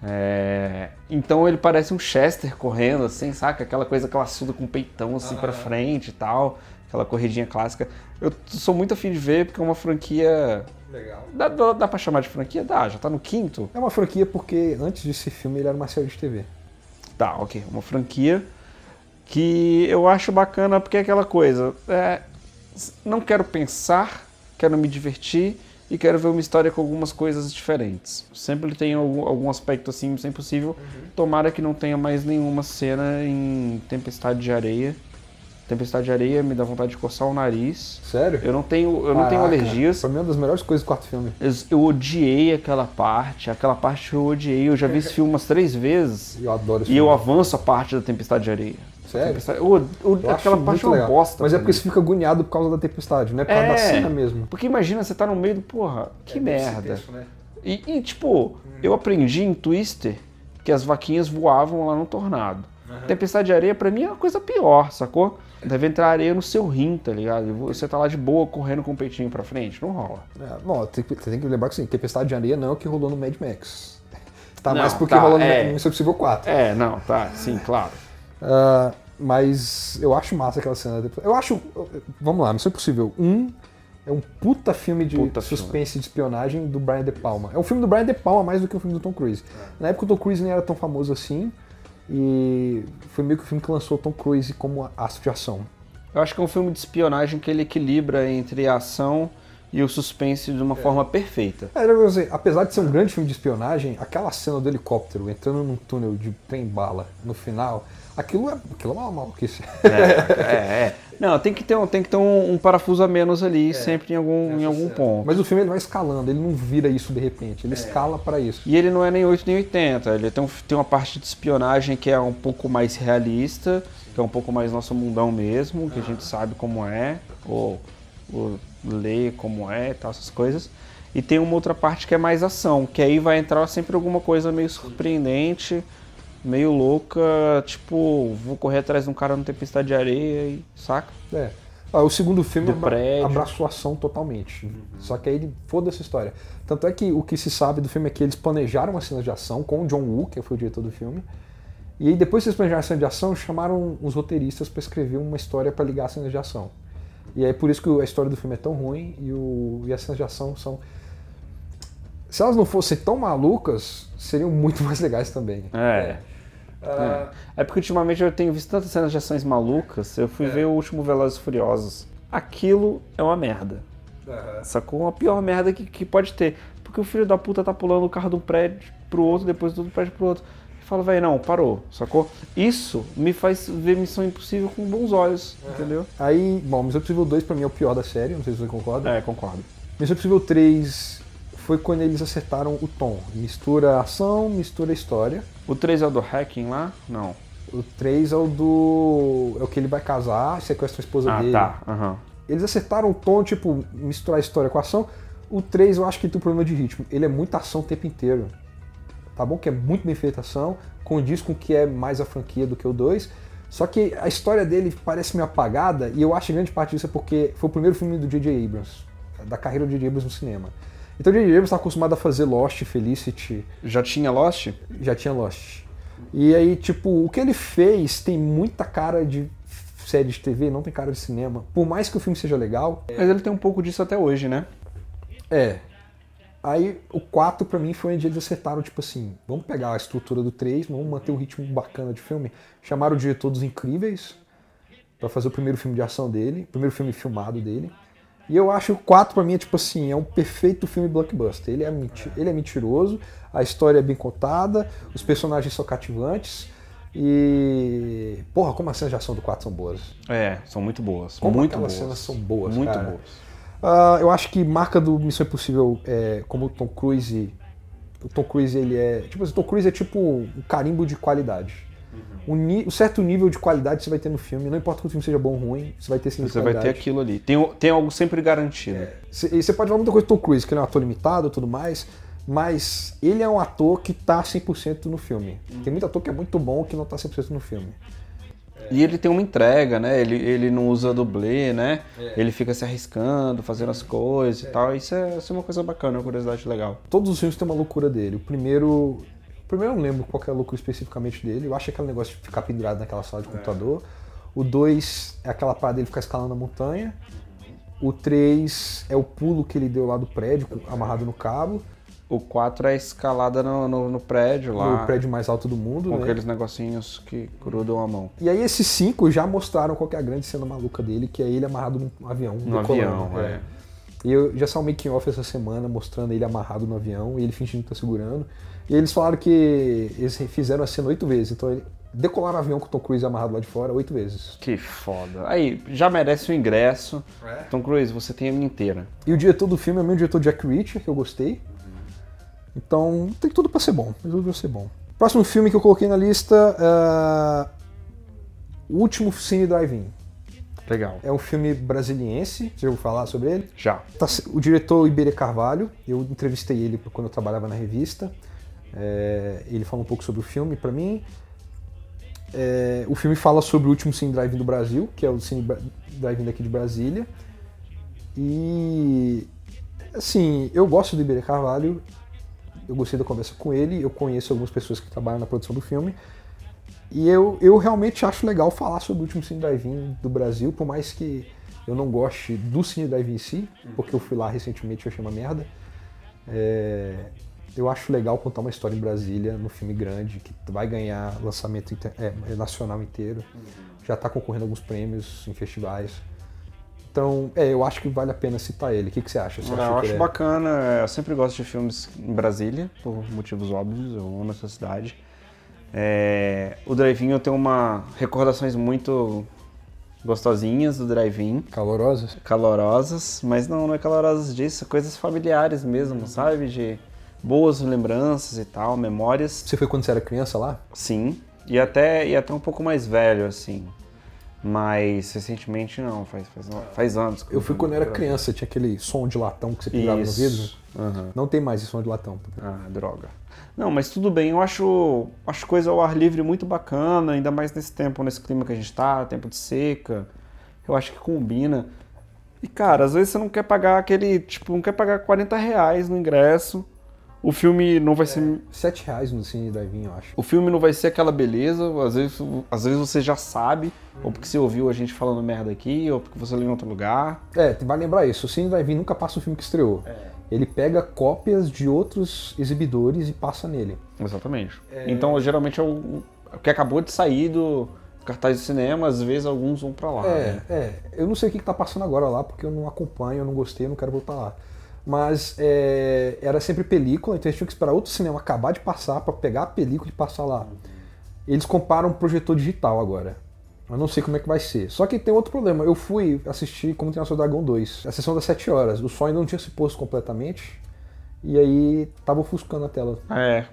É, Então ele parece um Chester correndo, assim, saca? Aquela coisa classuda com o peitão assim pra frente e tal. Aquela corridinha clássica. Eu sou muito afim de ver porque é uma franquia. Legal. Dá, dá, dá pra chamar de franquia? Dá, já tá no quinto? É uma franquia porque antes desse filme ele era uma série de TV. Tá, ok. Uma franquia que eu acho bacana porque é aquela coisa. é, não quero pensar, quero me divertir e quero ver uma história com algumas coisas diferentes. Sempre tem algum, algum aspecto assim, sem possível. Tomara que não tenha mais nenhuma cena em Tempestade de Areia. Tempestade de Areia me dá vontade de coçar o nariz. Sério? Eu não tenho, eu não tenho Caraca, alergias. Pra mim é uma das melhores coisas do quarto filme. Eu, eu odiei aquela parte. Aquela parte eu odiei. Eu já vi esse filme umas três vezes. Eu adoro esse E eu filme. avanço a parte da Tempestade de Areia. Sério? Tempestade- eu- eu- Eu aquela parte é uma legal. bosta. Mas é porque você fica agoniado por causa da tempestade, não é por causa É. da cena mesmo. Porque imagina, você tá no meio do. Porra, que É, merda. né? E, e, tipo, eu aprendi em Twister que as vaquinhas voavam lá no tornado. Tempestade de areia, pra mim, é uma coisa pior, sacou? Deve entrar areia no seu rim, tá ligado? E Você tá lá de boa, correndo com o peitinho pra frente. Não rola. É, que- você tem que lembrar que assim, Tempestade de Areia não é o que rolou no Mad Max. Tá Não, mais porque tá, rolou no é. no Missão Impossível 4. É, não, tá, sim, claro. Ah, mas eu acho massa aquela cena. Eu acho. Vamos lá, Missão Impossível 1 é um puta filme de Puta suspense e de espionagem do Brian De Palma. É um filme do Brian De Palma mais do que um filme do Tom Cruise. É. Na época o Tom Cruise nem era tão famoso assim. E foi meio que o filme que lançou Tom Cruise como astro de ação. Eu acho que é um filme de espionagem que ele equilibra entre a ação e o suspense de uma forma perfeita. É, dizer, apesar de ser um grande filme de espionagem, aquela cena do helicóptero entrando num túnel de trem-bala no final, aquilo é, aquilo é uma maluquice. É, é, é. Não, tem que ter um, tem que ter um, um parafuso a menos ali, sempre em algum, em algum ponto. Mas o filme ele vai escalando, ele não vira isso de repente, ele escala pra isso. E ele não é nem 8 nem 80, ele tem, um- tem uma parte de espionagem que é um pouco mais realista, que é um pouco mais nosso mundão mesmo, que a gente sabe como é, ou, ou lê como é e tal, essas coisas. E tem uma outra parte que é mais ação, que aí vai entrar sempre alguma coisa meio surpreendente, meio louca, tipo, vou correr atrás de um cara no tempestade de areia e saca? É. Ah, o segundo filme abra prédio. abraçou a ação totalmente. Só que aí ele foda essa história. Tanto é que o que se sabe do filme é que eles planejaram as cenas de ação com o John Woo, que foi o diretor do filme. E aí depois que eles planejaram a cena de ação, chamaram os roteiristas para escrever uma história para ligar as cenas de ação. E é por isso que a história do filme é tão ruim e, o, e as cenas de ação são. Se elas não fossem tão malucas, seriam muito mais legais também. É. Ah, É porque ultimamente eu tenho visto tantas cenas de ações malucas, eu fui ver o último Velozes e Furiosos. Aquilo é uma merda. Sacou? Uma pior merda que, que pode ter. Porque o filho da puta tá pulando o carro de um prédio pro outro, depois do prédio pro outro. E fala, velho, não, parou, sacou? Isso me faz ver Missão Impossível com bons olhos, entendeu? Aí, bom, Missão Impossível 2 pra mim é o pior da série, não sei se você concorda. É, concordo. Missão Impossível 3 foi quando eles acertaram o tom. Mistura ação, mistura história. O 3 é o do hacking lá? Não. O 3 é o do. É o que ele vai casar, sequestra a esposa Ah, dele. tá. Aham. Eles acertaram o tom, tipo, misturar a história com a ação. O 3 eu acho que tem um problema de ritmo. Ele é muita ação o tempo inteiro. Tá bom? Que é muito bem feita a ação, condiz com o que é mais a franquia do que o 2. Só que a história dele parece meio apagada, e eu acho que grande parte disso é porque foi o primeiro filme do J.J. Abrams, da carreira do J.J. Abrams no cinema. Então o J.J. Abrams está acostumado a fazer Lost, Felicity, Já tinha Lost? já tinha Lost. E aí, tipo, o que ele fez tem muita cara de série de TV, não tem cara de cinema. Por mais que o filme seja legal, Mas ele tem um pouco disso até hoje, né? é. Aí o 4 pra mim foi onde eles acertaram, tipo assim, vamos pegar a estrutura do 3, vamos manter um ritmo bacana de filme. Chamaram o diretor dos Incríveis pra fazer o primeiro filme de ação dele, o primeiro filme filmado dele. E eu acho o 4 pra mim é tipo assim, é um perfeito filme blockbuster. Ele é, ele é mentiroso, a história é bem contada, os personagens são cativantes e porra, como as cenas de ação do 4 são boas. É, são muito boas. Como muito boas. cenas são boas, Muito cara. boas. Ah, eu acho que marca do Missão Impossível é como o Tom Cruise O Tom Cruise, ele é. Tipo, o Tom Cruise é tipo um carimbo de qualidade. Um, um certo nível de qualidade você vai ter no filme. Não importa que o filme seja bom ou ruim, você vai ter sim Você vai ter aquilo ali. Tem, tem algo sempre garantido. Cê- E você pode falar muita coisa do Tom Cruise, que ele é um ator limitado e tudo mais, mas ele é um ator que tá 100% no filme. Tem muito ator que é muito bom que não tá 100% no filme. E ele tem uma entrega, né? Ele, ele não usa dublê, né? Ele fica se arriscando, fazendo as coisas e tal. Isso é, isso é uma coisa bacana, uma curiosidade legal. Todos os filmes têm uma loucura dele. O primeiro. O primeiro eu não lembro qual que é a loucura especificamente dele. Eu acho que é aquele negócio de ficar pendurado naquela sala de computador. O 2 é aquela parada dele ficar escalando a montanha. O 3 é o pulo que ele deu lá do prédio, amarrado no cabo. O 4 é a escalada no, no, no prédio lá. No prédio mais alto do mundo, Com né? aqueles negocinhos que grudam a mão. E aí esses cinco já mostraram qual que é a grande cena maluca dele, que é ele amarrado num avião. No decolando, avião, é. E eu já saiu um making off essa semana mostrando ele amarrado no avião e ele fingindo que tá segurando. E eles falaram que eles fizeram a cena oito vezes. Então ele decolaram o avião com o Tom Cruise amarrado lá de fora oito vezes. Que foda. Aí, já merece o ingresso. Tom Cruise, você tem a minha inteira. E o diretor do filme é o meu diretor Jack Reacher, que eu gostei. Então tem tudo pra ser bom. Resolveu ser bom. Próximo filme que eu coloquei na lista é. O Último Cine Drive-In. Legal. É um filme brasiliense. Você já ouviu falar sobre ele? Já. Tá o diretor Iberê Carvalho, eu entrevistei ele quando eu trabalhava na revista. É, ele fala um pouco sobre o filme pra mim. É, o filme fala sobre o último Cine Drive-In do Brasil, que é o Cine Drive-In daqui de Brasília. E assim, eu gosto do Iberê Carvalho. Eu gostei da conversa com ele. Eu conheço algumas pessoas que trabalham na produção do filme. E eu, eu realmente acho legal falar sobre o último Cine Drive-In do Brasil, por mais que eu não goste do Cine Drive-In em si, porque eu fui lá recentemente e achei uma merda. É, eu acho legal contar uma história em Brasília, no filme grande, que vai ganhar lançamento inter- é, nacional inteiro. Já está concorrendo a alguns prêmios em festivais. Então, é, eu acho que vale a pena citar ele. O que, que você acha? Você Eu acha que acho é- bacana. Eu sempre gosto de filmes em Brasília, por motivos óbvios. Eu amo essa cidade. É, o Drive-In eu tenho uma recordações muito gostosinhas do Drive-In. Calorosas? calorosas, mas não, não é calorosas disso, coisas familiares mesmo, sabe? De boas lembranças e tal, memórias. Você foi quando você era criança lá? Sim, e até, e até um pouco mais velho, assim. Mas recentemente não, faz, faz, faz anos. Eu fui quando eu era criança, tinha aquele som de latão que você pegava no vidro. Aham. Não tem mais esse som de latão. Ah, droga. Não, mas tudo bem, eu acho, acho coisa ao ar livre muito bacana, ainda mais nesse tempo, nesse clima que a gente tá, tempo de seca. Eu acho que combina. E, cara, às vezes você não quer pagar aquele, tipo, não quer pagar 40 reais no ingresso. O filme não vai ser. Sete reais no Cine Drive-In, eu acho. O filme não vai ser aquela beleza, às vezes, às vezes você já sabe, ou porque você ouviu a gente falando merda aqui, ou porque você leu em outro lugar. É, vai lembrar isso. O Cine Drive-In nunca passa o filme que estreou. Ele pega cópias de outros exibidores e passa nele. Exatamente. Então, geralmente é o, o que acabou de sair do cartaz de cinema, às vezes alguns vão pra lá. É, né? é. Eu não sei o que que tá passando agora lá, porque eu não acompanho, eu não gostei, eu não quero voltar lá. Mas é, era sempre película, então eles tinham que esperar outro cinema acabar de passar pra pegar a película e passar lá. Eles comparam um projetor digital agora. Eu não sei como é que vai ser. Só que tem outro problema. Eu fui assistir Como Treinar Seu Dragão 2, a sessão das 7 horas. O som ainda não tinha se posto completamente. E aí tava ofuscando a tela. É,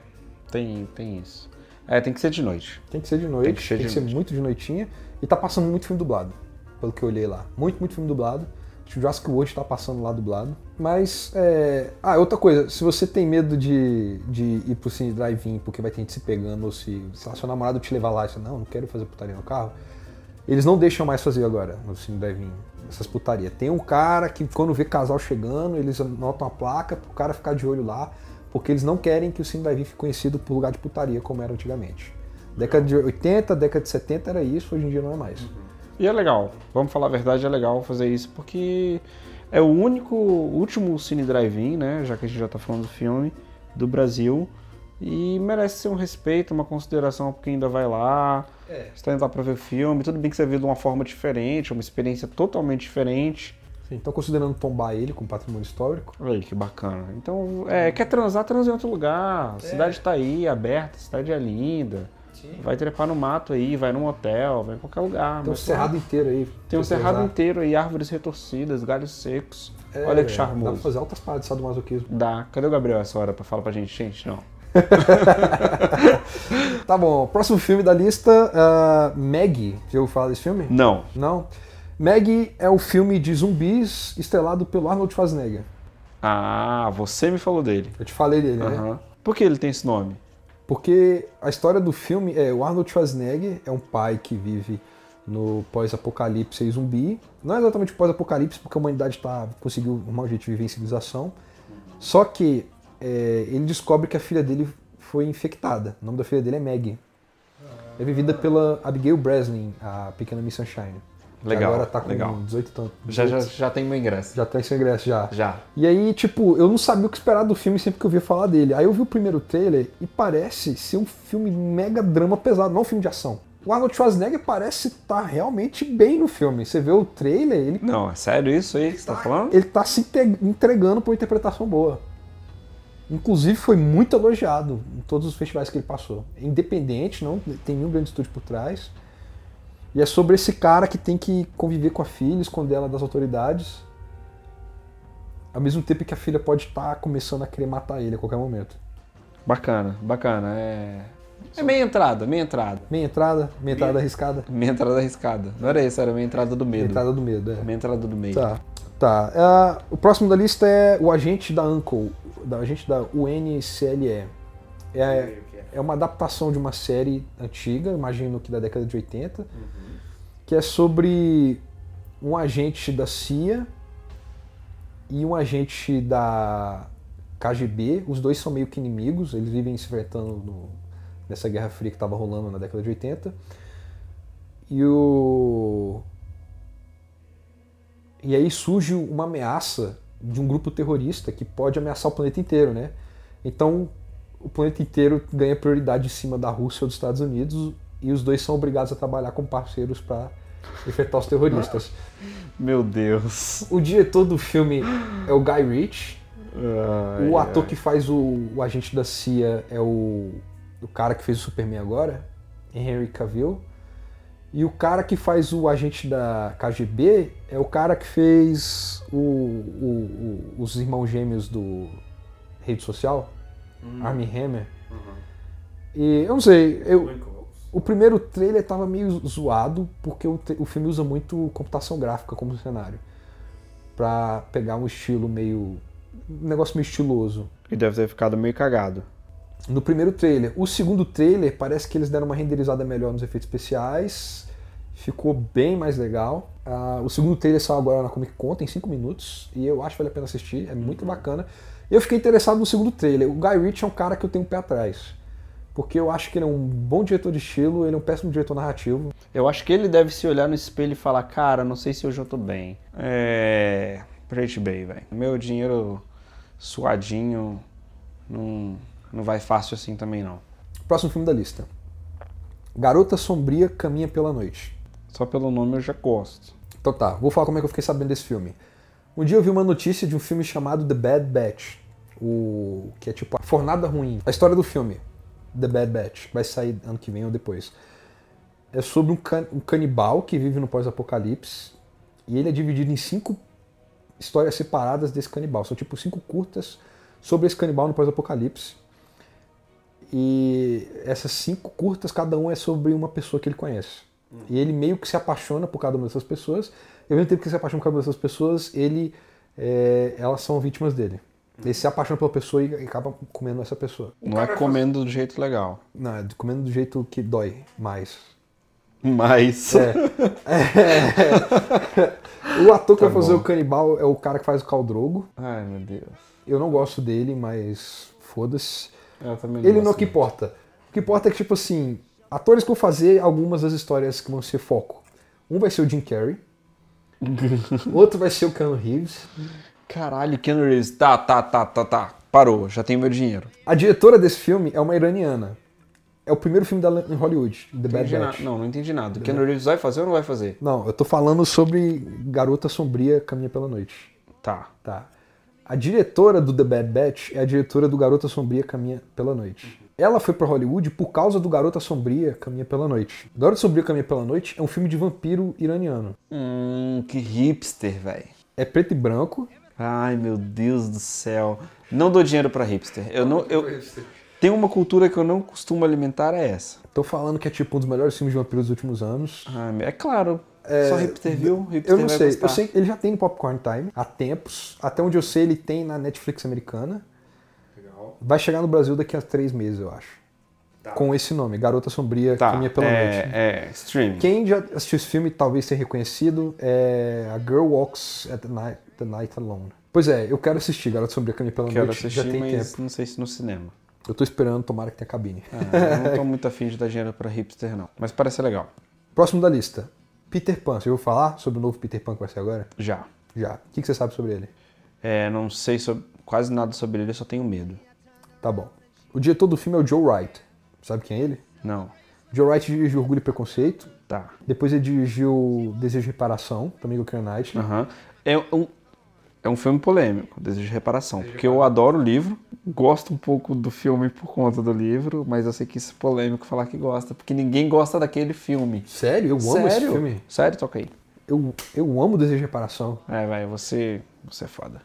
tem, tem isso. É, tem que ser de noite. Tem que ser de noite, Tem que ser de noite. muito de noitinha. E tá passando muito filme dublado, pelo que eu olhei lá. Muito, muito filme dublado. Que o Jurassic World tá passando lá dublado. Mas, é... Ah, outra coisa. Se você tem medo de, de ir pro Cine Drive-In porque vai ter gente se pegando, ou se, lá, seu namorado te levar lá e você, não, não quero fazer putaria no carro. Eles não deixam mais fazer agora no Cine Drive-In, essas putarias. Tem um cara que quando vê casal chegando, eles anotam a placa pro cara ficar de olho lá, porque eles não querem que o Cine Drive-In fique conhecido por lugar de putaria como era antigamente. Década de 80, década de 70 era isso, hoje em dia não é mais. E é legal, vamos falar a verdade, é legal fazer isso porque é o único, último Cine Drive-In, né, já que a gente já tá falando do filme, do Brasil, e merece ser um respeito, uma consideração pra quem ainda vai lá, É. você tá indo lá pra ver o filme, tudo bem que você vê de uma forma diferente, uma experiência totalmente diferente, Estão considerando tombar ele como patrimônio histórico. Olha aí que bacana. Então, é, quer transar, transa em outro lugar. A cidade tá aí, aberta, a cidade é linda. Sim. Vai trepar no mato aí, vai num hotel, vai em qualquer lugar. Tem um cerrado inteiro aí. Tem um cerrado inteiro aí, árvores retorcidas, galhos secos. É, Olha que Dá pra charmoso. fazer altas paradas do masoquismo. Dá. Cadê o Gabriel essa hora pra falar pra gente? Gente, não. Tá bom, próximo filme da lista, ah, Maggie. Já ouviu falar desse filme? Não. Não? Maggie é o filme de zumbis estrelado pelo Arnold Schwarzenegger. Ah, você me falou dele. Eu te falei dele, né? Aham. Por que ele tem esse nome? Porque a história do filme é o Arnold Schwarzenegger é um pai que vive no pós-apocalipse e zumbi. Não é exatamente pós-apocalipse, porque a humanidade tá, conseguiu arrumar um jeito de viver em civilização. Só que é, ele descobre que a filha dele foi infectada. O nome da filha dele é Maggie. É vivida pela Abigail Breslin, a pequena Miss Sunshine. Legal, agora tá com legal. 18 e tanto. Já, já, 18. já tem meu ingresso. já tem seu ingresso já. Já. E aí, tipo, eu não sabia o que esperar do filme sempre que eu via falar dele. Aí eu vi o primeiro trailer e parece ser um filme mega drama pesado, não um filme de ação. O Arnold Schwarzenegger parece estar realmente bem no filme. Você vê o trailer, ele, Não, é sério isso aí que você tá falando? ele tá se entregando por uma interpretação boa. Inclusive foi muito elogiado em todos os festivais que ele passou. É independente, não tem nenhum grande estúdio por trás. E é sobre esse cara que tem que conviver com a filha, esconder ela das autoridades. Ao mesmo tempo que a filha pode estar começando a querer matar ele a qualquer momento. Bacana, bacana. É. É meia entrada, meia entrada. Meia entrada, meia entrada arriscada. Meia entrada arriscada. Não era isso, era meia entrada do Meia medo. entrada do medo, é. Meia entrada do meio. Tá. Tá. Ah, o próximo da lista é o agente da Uncle, da agente da UNCLE. É, é uma adaptação de uma série antiga, imagino que da década de 80, que é sobre um agente da CIA e um agente da KGB. Os dois são meio que inimigos, eles vivem se enfrentando no- nessa Guerra Fria que estava rolando na década de 80. E o. E aí surge uma ameaça de um grupo terrorista que pode ameaçar o planeta inteiro, né? Então o planeta inteiro ganha prioridade em cima da Rússia ou dos Estados Unidos e os dois são obrigados a trabalhar como parceiros para enfrentar os terroristas. Meu Deus. O diretor do filme é o Guy Ritchie. Ai, O ator ai. que faz o, o agente da CIA é o, o cara que fez o Superman agora, Henry Cavill. E o cara que faz o agente da KGB é o cara que fez o, o- o- os irmãos gêmeos do Rede Social, Armie Hammer. E eu não sei, eu, o primeiro trailer tava meio zoado porque o, o filme usa muito computação gráfica como cenário. Pra pegar um estilo meio. um negócio meio estiloso. E deve ter ficado meio cagado. No primeiro trailer. O segundo trailer parece que eles deram uma renderizada melhor nos efeitos especiais. Ficou bem mais legal. Ah, o segundo trailer saiu agora na Comic Con, tem 5 minutos. E eu acho que vale a pena assistir, é muito bacana. Eu fiquei interessado no segundo trailer. O Guy Ritchie é um cara que eu tenho um pé atrás. Porque eu acho que ele é um bom diretor de estilo, ele é um péssimo diretor narrativo. Eu acho que ele deve se olhar no espelho e falar, cara, não sei se hoje eu tô bem. É. Pirate Bay, velho. Meu dinheiro suadinho não, não vai fácil assim também, não. Próximo filme da lista. Garota Sombria Caminha pela Noite. Só pelo nome eu já gosto. Então tá, vou falar como é que eu fiquei sabendo desse filme. Um dia eu vi uma notícia de um filme chamado The Bad Batch, o que é tipo a fornada ruim. A história do filme, The Bad Batch, que vai sair ano que vem ou depois. É sobre um, can- um canibal que vive no pós-apocalipse e ele é dividido em cinco histórias separadas desse canibal. São tipo cinco curtas sobre esse canibal no pós-apocalipse. E essas cinco curtas, cada um é sobre uma pessoa que ele conhece. E ele meio que se apaixona por cada uma dessas pessoas. E ao mesmo tempo que se apaixona por cada uma dessas pessoas, ele, é, elas são vítimas dele. Ele se apaixona pela pessoa e acaba comendo essa pessoa. Não é comendo do jeito legal. Não, é comendo do jeito que dói mais. Mas. É. É. O ator que Tá vai fazer bom. o canibal é o cara que faz o Caldrogo. Ai, meu Deus. Eu não gosto dele, mas foda-se. Também Ele não é o que importa. O que importa é que, tipo assim, atores que vão fazer algumas das histórias que vão ser foco. Um vai ser o Jim Carrey. outro vai ser o Keanu Reeves. Caralho, Keanu Reeves. Tá, tá, tá, tá, tá. Parou, já tenho meu dinheiro. A diretora desse filme é uma iraniana. É o primeiro filme dela em Hollywood, The Bad Batch. Não, não entendi nada. Keanu Reeves vai fazer ou não vai fazer? Não, eu tô falando sobre Garota Sombria Caminha pela Noite. Tá. Tá. A diretora do The Bad Batch é a diretora do Garota Sombria Caminha pela Noite. Ela foi pra Hollywood por causa do Garota Sombria Caminha pela Noite. Garota Sombria Caminha pela Noite é um filme de vampiro iraniano. Hum, que hipster, velho. É preto e branco. Ai, meu Deus do céu. Não dou dinheiro pra hipster. Eu não. Eu... Tem uma cultura que eu não costumo alimentar, é essa. Tô falando que é tipo um dos melhores filmes de vampiro dos últimos anos. Ah, é claro. Só hipster viu? Hipster Eu não sei. gostar. Eu sei que ele já tem no Popcorn Time há tempos. Até onde eu sei, ele tem na Netflix americana. Vai chegar no Brasil daqui a três meses, eu acho. Com esse nome, Garota Sombria Tá, Caminha pela é, Noite. é, streaming. Quem já assistiu esse filme talvez tenha reconhecido é A Girl Walks at the Night, the Night Alone. Pois é, eu quero assistir Garota Sombria Caminha pela Quero Noite. assistir, já tem mas tempo. não sei se no cinema. Eu tô esperando, tomara que tenha cabine. Ah, eu não tô muito afim de dar dinheiro pra hipster, não. Mas parece legal. Próximo da lista. Peter Pan. Você ouviu falar sobre o novo Peter Pan que vai ser agora? Já. Já. O que que você sabe sobre ele? É, não sei sobre- quase nada sobre ele, eu só tenho medo. Tá bom. O diretor do filme é o Joe Wright. Sabe quem é ele? Não. Joe Wright dirigiu Orgulho e Preconceito. Tá. Depois ele dirigiu Desejo de Reparação, também com o Keira Knightley. Aham. É um, é um filme polêmico, Desejo de Reparação. Porque eu adoro o livro, gosto um pouco do filme por conta do livro, mas eu sei que isso é polêmico falar que gosta, porque ninguém gosta daquele filme. Sério? Eu amo Sério? esse filme. Sério, toca aí. Eu, eu amo Desejo de Reparação. É, vai, você, você é foda.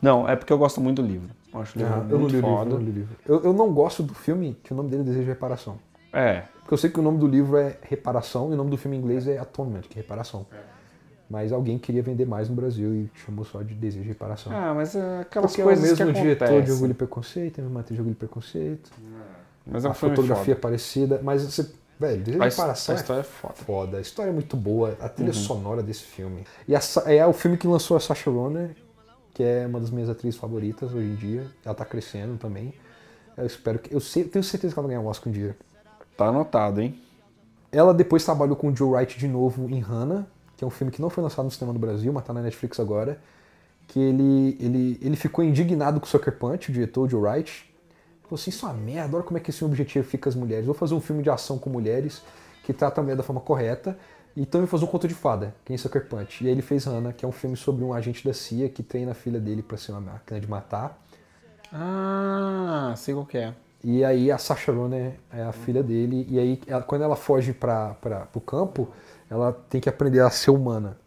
Não, é porque eu gosto muito do livro. Eu acho o livro Ah, eu não muito li o livro, foda. eu não li livro. Eu, eu não gosto do filme que o nome dele é Desejo de Reparação. É, Porque eu sei que o nome do livro é Reparação e o nome do filme em inglês é Atonement, que é reparação. Mas alguém queria vender mais no Brasil e chamou só de Desejo de Reparação. ah, mas é aquelas Porque coisas é o mesmo que diretor de. Orgulho e Preconceito, é a mesma atriz de Orgulho e Preconceito. Mas é um a filme fotografia é foda. parecida, mas você. Velho, Desejo A, de Reparação a é história é foda. foda. A história é muito boa, a Uhum. trilha sonora desse filme. E a é o filme que lançou a Sacha Ronan, que é uma das minhas atrizes favoritas hoje em dia. Ela tá crescendo também. Eu espero que. Eu sei- tenho certeza que ela vai ganhar um Oscar um dia. Tá anotado, hein? Ela depois trabalhou com o Joe Wright de novo em Hannah, que é um filme que não foi lançado no cinema do Brasil, mas tá na Netflix agora. Que ele, ele, ele ficou indignado com o Sucker Punch, o diretor, Joe Wright. Falou assim, isso é uma merda, olha como é que esse filme objetifica as mulheres. Vou fazer um filme de ação com mulheres que trata a mulher da forma correta. Então eu vou fazer um conto de fada, que é Sucker Punch. E aí ele fez Hannah, que é um filme sobre um agente da CIA que treina a filha dele pra ser uma máquina de matar. Ah, sei qual que é. E aí a Sacha Ronan é a filha dele, e aí ela- quando ela foge para o campo, ela tem que aprender a ser humana,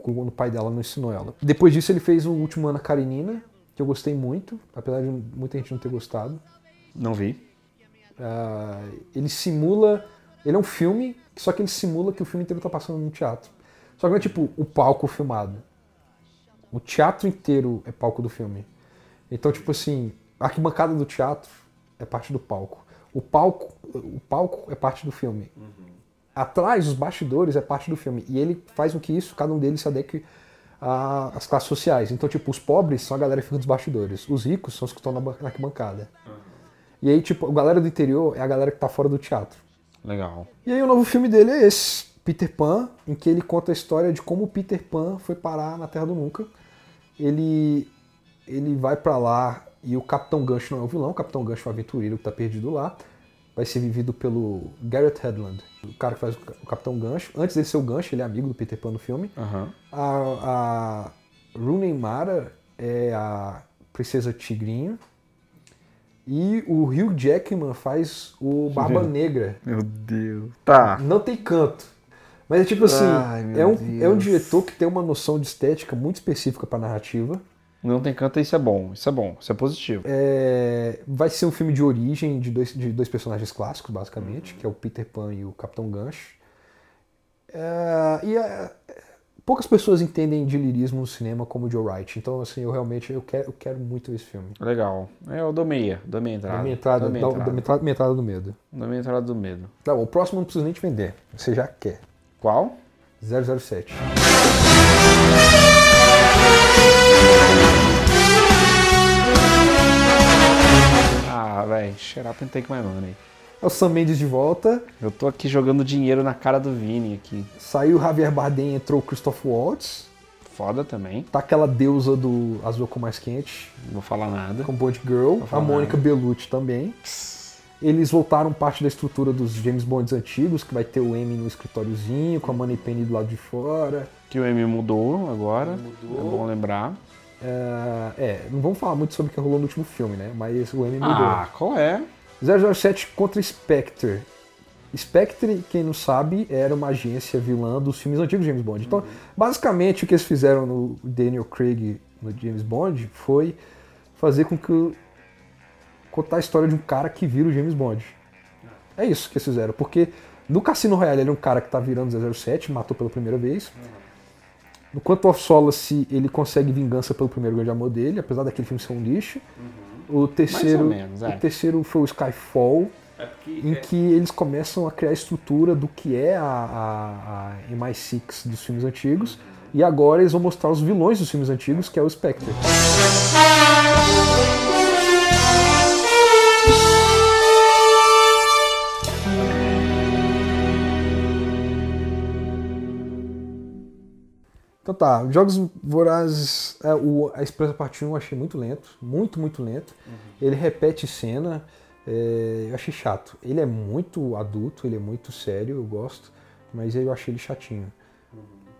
quando o pai dela não ensinou ela. Depois disso ele fez o último Ana Karenina, que eu gostei muito, apesar de muita gente não ter gostado. Não vi. Ah, ele simula, ele é um filme, só que ele simula que o filme inteiro tá passando no teatro. Só que não é tipo o palco filmado. O teatro inteiro é palco do filme. Então, tipo assim, a arquibancada do teatro é parte do palco. O palco, o palco é parte do filme. Atrás, os bastidores é parte do filme. E ele faz com que isso, cada um deles se adeque às classes sociais. Então, tipo, os pobres são a galera que fica dos bastidores. Os ricos são os que estão na, na arquibancada. E aí, tipo, a galera do interior é a galera que tá fora do teatro. Legal. E aí o novo filme dele é esse, Peter Pan, em que ele conta a história de como Peter Pan foi parar na Terra do Nunca. Ele ele vai pra lá e o Capitão Gancho não é o vilão, o Capitão Gancho é o aventureiro que tá perdido lá. Vai ser vivido pelo Garrett Hedlund, o cara que faz o Ca- o Capitão Gancho. Antes dele ser o Gancho, ele é amigo do Peter Pan no filme. Aham. A, a Rooney Mara é a Princesa Tigrinho. E o Hugh Jackman faz o Barba Negra. Meu Deus. Tá. Não tem canto. Mas é tipo assim, Ai, é, um, Deus. é um diretor que tem uma noção de estética muito específica pra narrativa. Não tem canto, isso é bom. Isso é bom. Isso é positivo. É, vai ser um filme de origem de dois, de dois personagens clássicos, basicamente, que é o Peter Pan e o Capitão Gancho. É, e é, poucas pessoas entendem de lirismo no cinema como o Joe Wright. Então, assim, eu realmente eu quero, eu quero muito esse filme. Legal. É, eu dou meia. Dou minha entrada. Da minha entrada, Dou entrada. entrada, minha entrada do medo. Dou minha entrada do medo. Tá bom, o próximo não precisa nem te vender. Você já quer. Qual? 007. Velho. Shut up and take my money. É o Sam Mendes de volta. Eu tô aqui jogando dinheiro na cara do Vini aqui. Saiu o Javier Bardem, entrou o Christoph Waltz. Foda também. Tá aquela deusa do Azul com Mais Quente, Não vou falar nada. com Bond Girl. A Mônica Bellucci também. Eles voltaram parte da estrutura dos James Bonds antigos, que vai ter o M no escritóriozinho, com a Money Penny do lado de fora. Que o M mudou agora. Mudou. É bom lembrar. É, é, não vamos falar muito sobre o que rolou no último filme, né? Mas o M mudou. Ah, qual é? 007 contra Spectre. Spectre, quem não sabe, era uma agência vilã dos filmes antigos de James Bond. Então, basicamente, o que eles fizeram no Daniel Craig no James Bond foi fazer com que contar a história de um cara que vira o James Bond. É isso que eles fizeram, porque no Cassino Royale ele é um cara que tá virando 007, matou pela primeira vez. No Quantum of Solace ele consegue vingança pelo primeiro grande amor dele, apesar daquele filme ser um lixo. O terceiro, menos, é. o terceiro foi o Skyfall, em que eles começam a criar a estrutura do que é a, a, a MI6 dos filmes antigos. E agora eles vão mostrar os vilões dos filmes antigos, que é o Spectre. Então tá, Jogos Vorazes, é, o, a Expressa Parte 1 eu achei muito lento, muito, muito lento. Ele repete cena, é, eu achei chato. Ele é muito adulto, ele é muito sério, eu gosto, mas eu achei ele chatinho.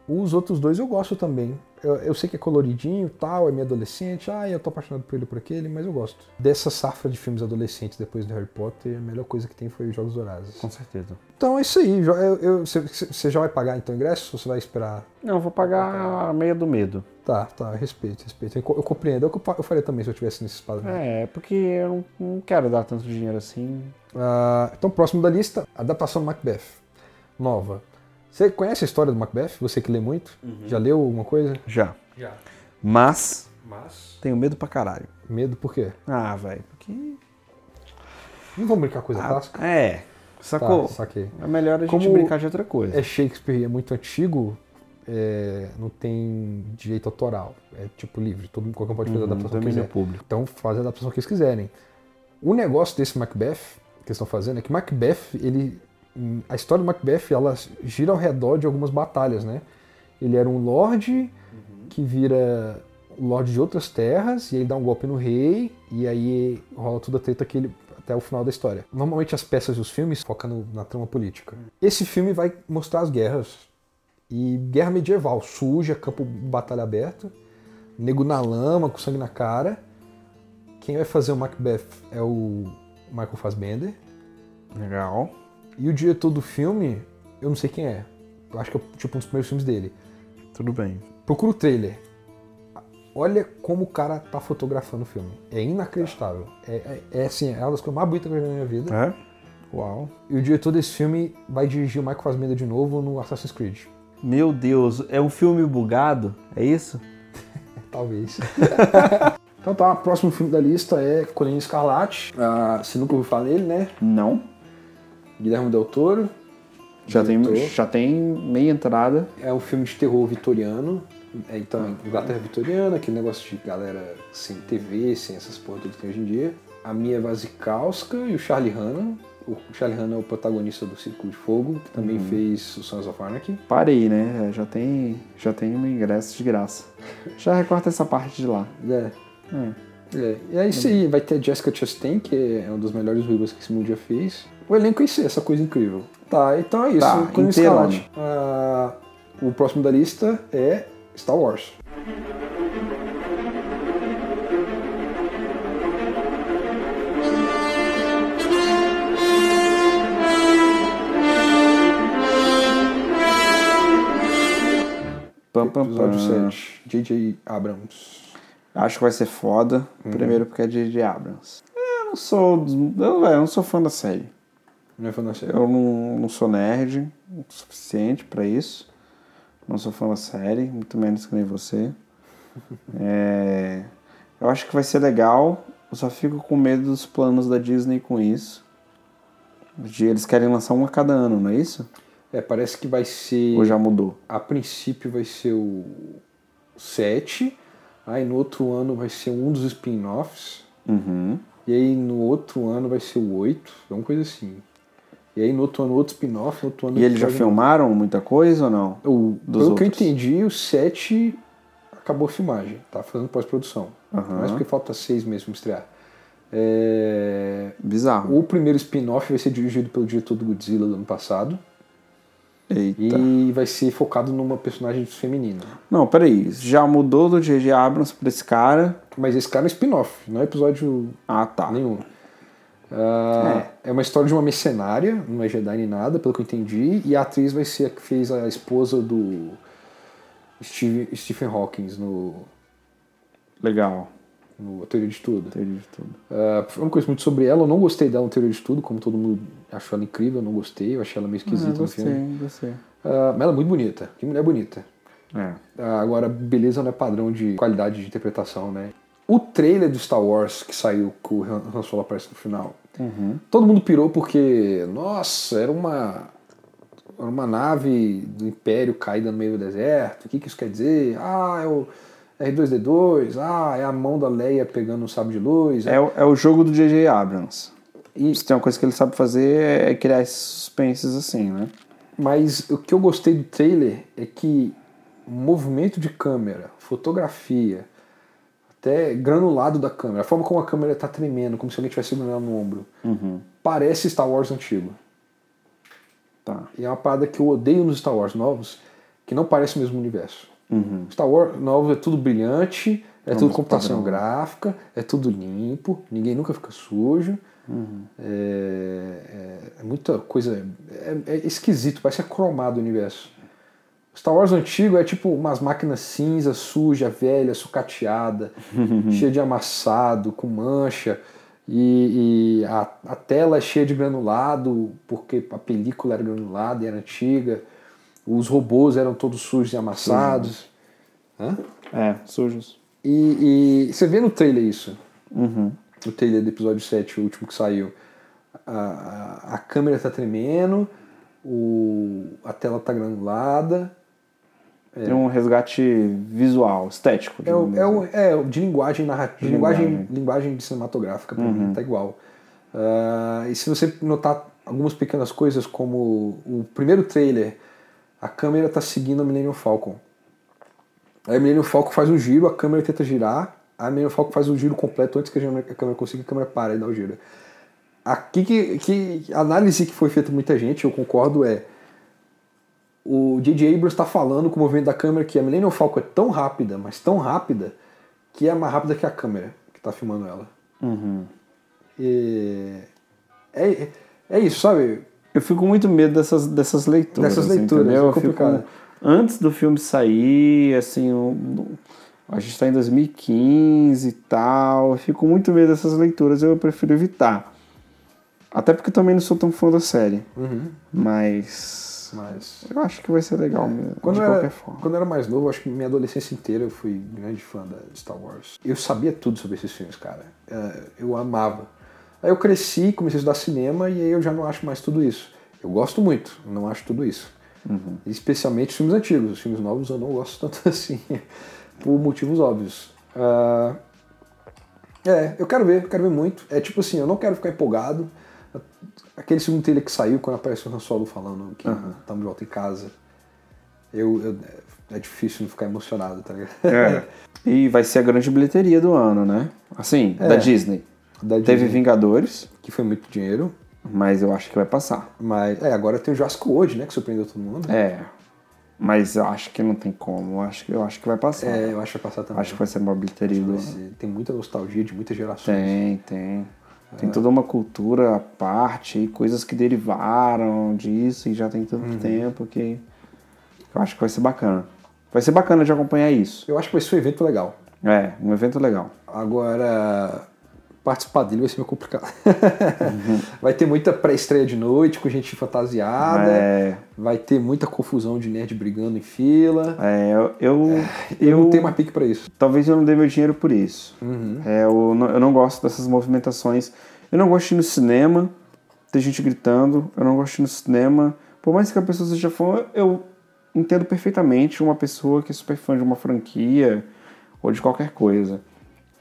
Os outros dois eu gosto também. Eu, eu sei que é coloridinho tal, é meio adolescente, ah, eu tô apaixonado por ele por aquele, mas eu gosto. Dessa safra de filmes adolescentes depois do Harry Potter, a melhor coisa que tem foi os Jogos Vorazes. Com certeza. Então é isso aí. jo- eu- eu- Você já vai pagar então o ingresso ou você vai esperar? Não, eu vou pagar a meia do medo. Tá, tá, respeito, respeito. Eu, eu compreendo. É o que eu eu faria também se eu tivesse nesse espaço. É, porque eu não, não quero dar tanto dinheiro assim. Ah, então, próximo da lista, adaptação do Macbeth. Nova. Você conhece a história do Macbeth? Você que lê muito? Já leu alguma coisa? Já. Já. Mas Mas. tenho medo pra caralho. Medo por quê? Ah, velho, porque. Não vamos brincar coisa Ah, clássica? é. Sacou? Tá, saquei. É melhor a gente Como brincar de outra coisa. É Shakespeare é muito antigo, é, não tem direito autoral. É tipo livre, todo mundo qualquer um pode fazer a Uhum, adaptação que quiser. público. Então fazem a adaptação que eles quiserem. O negócio desse Macbeth que eles estão fazendo é que Macbeth, ele, a história do Macbeth, ela gira ao redor de algumas batalhas, né? Ele era um lorde que vira lorde de outras terras e ele dá um golpe no rei e aí rola toda a treta que ele até o final da história. Normalmente as peças dos filmes focam na trama política. Esse filme vai mostrar as guerras e guerra medieval, suja, campo de batalha aberto, nego na lama, com sangue na cara. Quem vai fazer o Macbeth é o Michael Fassbender. Legal. E o diretor do filme, eu não sei quem é. Eu acho que é tipo um dos primeiros filmes dele. Tudo bem. Procura o trailer. Olha como o cara tá fotografando o filme. É inacreditável. É, é, é assim, é uma das coisas mais bonitas que eu já vi na minha vida. É? Uau. E o diretor desse filme vai dirigir o Michael Fassbender de novo no Assassin's Creed. Meu Deus, é um filme bugado? É isso? Talvez. então tá, o próximo filme da lista é Colina Escarlate. Ah, você nunca ouviu falar nele, né? Não. Guilherme Del Toro. Já tem, já tem meia entrada. É um filme de terror vitoriano. É, então, Inglaterra vitoriana, aquele negócio de galera sem TV, sem essas porra todas que tem hoje em dia. A Mia Wasikowska e o Charlie Hanna. O Charlie Hanna é o protagonista do Círculo de Fogo, que também fez o Sons of Anarchy. Parei, né? É, Já tem, já tem um ingresso de graça. Já recorta essa parte de lá. É. É. É, e é isso aí, vai ter a Jessica Chastain, que é uma das melhores ruivas que esse mundo já fez. O elenco é isso, essa coisa incrível. Tá, então é isso. Tá, inteirona. Escarlate. Ah, o próximo da lista é Star Wars. Pam, pam, Episódio pam. 7. J.J. Abrams. Acho que vai ser foda. Primeiro porque é J.J. Abrams. Eu não sou. Eu, eu não sou fã da série. Não é falando sério. Eu não, não sou nerd o suficiente pra isso. Não sou fã da série, muito menos que nem você. É, eu acho que vai ser legal. Eu só fico com medo dos planos da Disney com isso. De eles querem lançar um a cada ano, não é isso? É, parece que vai ser. Ou já mudou? A princípio vai ser o 7. Aí no outro ano vai ser um dos spin-offs. Uhum. E aí no outro ano vai ser o 8. É uma coisa assim. E aí no outro ano outro spin-off, no outro ano. E eles já filmaram muita coisa ou não? O, dos pelo que eu entendi, o 7 acabou a filmagem. Tá fazendo pós-produção. Aham. Mas porque falta seis meses pra estrear. É, Bizarro. O primeiro spin-off vai ser dirigido pelo diretor do Godzilla do ano passado. Eita. E vai ser focado numa personagem feminina. Não, peraí. Já mudou do J.J. Abrams pra esse cara? Mas esse cara é spin-off, não é episódio Ah, tá. nenhum. Ah, é. uma história de uma mercenária, não é Jedi nem nada, pelo que eu entendi, e a atriz vai ser a que fez a esposa do Steve, Stephen Hawking no, Legal. no A Teoria de Tudo. Teoria de tudo. Ah, eu não conheço muito sobre ela, eu não gostei dela no Teoria de Tudo, como todo mundo achou ela incrível, eu não gostei, eu achei ela meio esquisita Ah, no filme. gostei, gostei. Ah, mas ela é muito bonita, que mulher bonita. É. Ah, agora, beleza não é padrão de qualidade de interpretação, né? O trailer do Star Wars que saiu, que o Han Solo aparece no final, todo mundo pirou porque, nossa, era uma, era uma nave do Império caída no meio do deserto, o que, que isso quer dizer? Ah, é o R2D2, ah, é a mão da Leia pegando um sábio de luz. É, o- é o jogo do J.J. Abrams. E- Se tem uma coisa que ele sabe fazer é criar esses suspenses assim, né? Mas o que eu gostei do trailer é que movimento de câmera, fotografia, até granulado da câmera, a forma como a câmera está tremendo, como se alguém estivesse segurando ela no ombro, parece Star Wars antigo. Tá. E é uma parada que eu odeio nos Star Wars novos, que não parece o mesmo universo. Star Wars novos é tudo brilhante, é tudo Vamos computação padrão. gráfica, é tudo limpo, ninguém nunca fica sujo. Uhum. É, é- é muita coisa. É, é esquisito, parece que é cromado o universo. Star Wars antigo é tipo umas máquinas cinza, suja, velha, sucateada, cheia de amassado, com mancha. E, e a, a tela é cheia de granulado, porque a película era granulada e era antiga. Os robôs eram todos sujos e amassados. Hã? É, sujos. E, e você vê no trailer isso. Uhum. O trailer do episódio 7, o último que saiu. A, a, a câmera tá tremendo, o, a tela tá granulada. Tem um resgate visual, estético. É, o, é, o, assim. é o de linguagem narrativa, De linguagem, linguagem. linguagem de cinematográfica pra mim tá igual. Ah, e se você notar algumas pequenas coisas, como o primeiro trailer, a câmera tá seguindo a Millennium Falcon. Aí a Millennium Falcon faz um giro, a câmera tenta girar, a Millennium Falcon faz o giro completo antes que a câmera- consiga, a câmera para e dá o giro. Aqui que, que a análise que foi feita por muita gente, eu concordo, é o J.J. Abrams está falando com o movimento da câmera que a Millennium Falcon é tão rápida, mas tão rápida, que é mais rápida que a câmera que está filmando ela. Uhum. E é, é isso, sabe? Eu fico muito medo dessas, dessas leituras. Dessas leituras, entendeu? é Eu fico- complicado. antes do filme sair, assim, o- a gente está em 2015 e tal. Eu fico muito medo dessas leituras, eu prefiro evitar. Até porque eu também não sou tão fã da série. Mas. Mas. Eu acho que vai ser legal mesmo, Quando de eu, qualquer era, forma. quando eu era mais novo, acho que minha adolescência inteira eu fui grande fã da de Star Wars. Eu sabia tudo sobre esses filmes, cara. É, Eu amava. Aí eu cresci, comecei a estudar cinema e aí eu já não acho mais tudo isso. Eu gosto muito, não acho tudo isso. Especialmente os filmes antigos. Os filmes novos eu não gosto tanto assim, por motivos óbvios. Ah, é, eu quero ver, eu quero ver muito. É tipo assim, eu não quero ficar empolgado. Aquele segundo trailer que saiu quando apareceu o Han Solo falando que estamos de volta em casa. Eu, eu- é difícil não ficar emocionado, tá ligado? É. E vai ser a grande bilheteria do ano, né? Assim, É. da Disney. Da Teve Disney, Vingadores, que foi muito dinheiro. mas eu acho que vai passar. Mas é, agora tem o Jurassic World, né? Que surpreendeu todo mundo. É. Mas eu acho que não tem como. Eu acho que, eu acho que vai passar. É, eu acho que vai passar também. Acho que vai ser uma bilheteria ser- Tem muita nostalgia de muitas gerações. Tem, tem. Tem toda uma cultura à parte e coisas que derivaram disso e já tem tanto Uhum. tempo que eu acho que vai ser bacana. Vai ser bacana de acompanhar isso. Eu acho que vai ser um evento legal. É, um evento legal. Agora, participar dele vai ser meio complicado. Uhum. Vai ter muita pré-estreia de noite com gente fantasiada. É, Vai ter muita confusão de nerd brigando em fila. é, eu, eu, Eu, eu- não tenho mais pique pra isso. talvez eu não dê meu dinheiro por isso. Uhum. É, eu, não, eu não gosto dessas movimentações. Eu não gosto de ir no cinema, ter gente gritando. Eu não gosto de ir no cinema. Por mais que a pessoa seja fã, eu entendo perfeitamente uma pessoa que é super fã de uma franquia ou de qualquer coisa.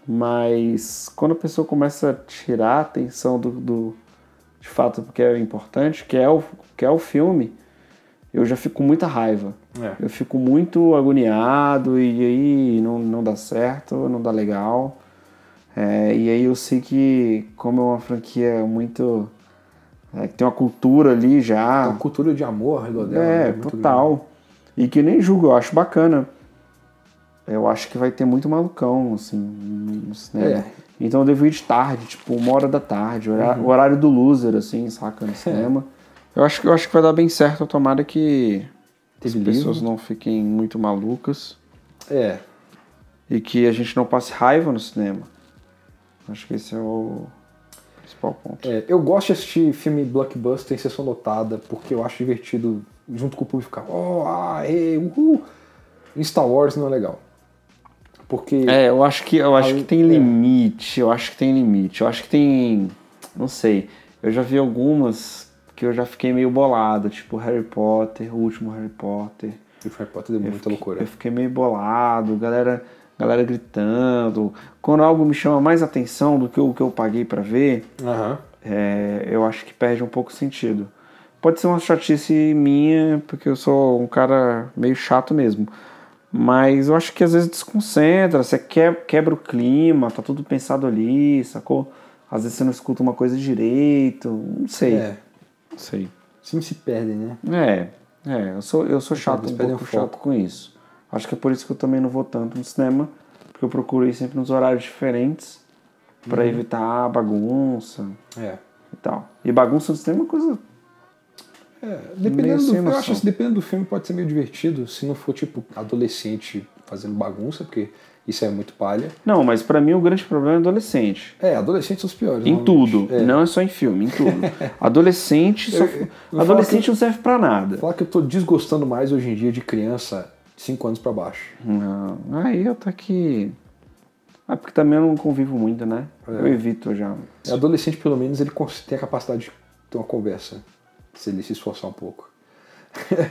Mas quando a pessoa começa a tirar a atenção do, do de fato porque é importante, que é o, que é o filme, eu já fico com muita raiva. É. Eu fico muito agoniado e aí não, não dá certo, não dá legal. É, e aí eu sei que como é uma franquia muito. é, que tem uma cultura ali já. Uma cultura de amor ao redor dela. É, né, total. E que nem julgo, eu acho bacana. Eu acho que vai ter muito malucão, assim, no cinema. É. Então eu devo ir de tarde, tipo, uma hora da tarde, hora- o horário do loser, assim, saca, no cinema. Eu acho, que- eu acho que vai dar bem certo, tomara que as Teve pessoas livro. não fiquem muito malucas É, e que a gente não passe raiva no cinema. Acho que esse é o principal ponto. é, eu gosto de assistir filme blockbuster em sessão lotada, porque eu acho divertido junto com o público ficar, oh, ah, ei, uhul. Em Star Wars não é legal. Porque É, eu acho que eu acho Aí- que tem é. limite. Eu acho que tem limite. Eu acho que tem, não sei. Eu já vi algumas que eu já fiquei meio bolado, tipo Harry Potter, o último Harry Potter. o Harry Potter deu Eu muita fiquei- loucura. Eu fiquei meio bolado, galera, galera gritando. Quando algo me chama mais atenção do que o que eu paguei pra ver, Aham. é, eu acho que perde um pouco o sentido. Pode ser uma chatice minha, porque eu sou um cara meio chato mesmo. Mas eu acho que às vezes desconcentra, você que- quebra o clima, tá tudo pensado ali, sacou? Às vezes você não escuta uma coisa direito, não sei. É, Não sei. sim se perdem, né? É, é, eu sou, eu sou chato, Eles um pouco foco. chato com isso. Acho que é por isso que eu também não vou tanto no cinema, porque eu procuro ir sempre nos horários diferentes pra Uhum. evitar bagunça É. e tal. E bagunça no cinema é uma coisa É, dependendo do filme, eu acho que dependendo do filme pode ser meio divertido, se não for tipo adolescente fazendo bagunça, porque isso é muito palha. Não, mas pra mim o grande problema é adolescente. É, adolescentes são os piores. Em tudo, É. não é só em filme, em tudo. Adolescente, só... Eu- eu adolescente falo não serve pra nada. Falar que eu tô desgostando mais hoje em dia de criança de 5 anos pra baixo. Não, aí eu tô aqui. Ah, porque também eu não convivo muito, né? Eu evito já. É, adolescente, pelo menos, ele tem a capacidade de ter uma conversa, se ele se esforçar um pouco.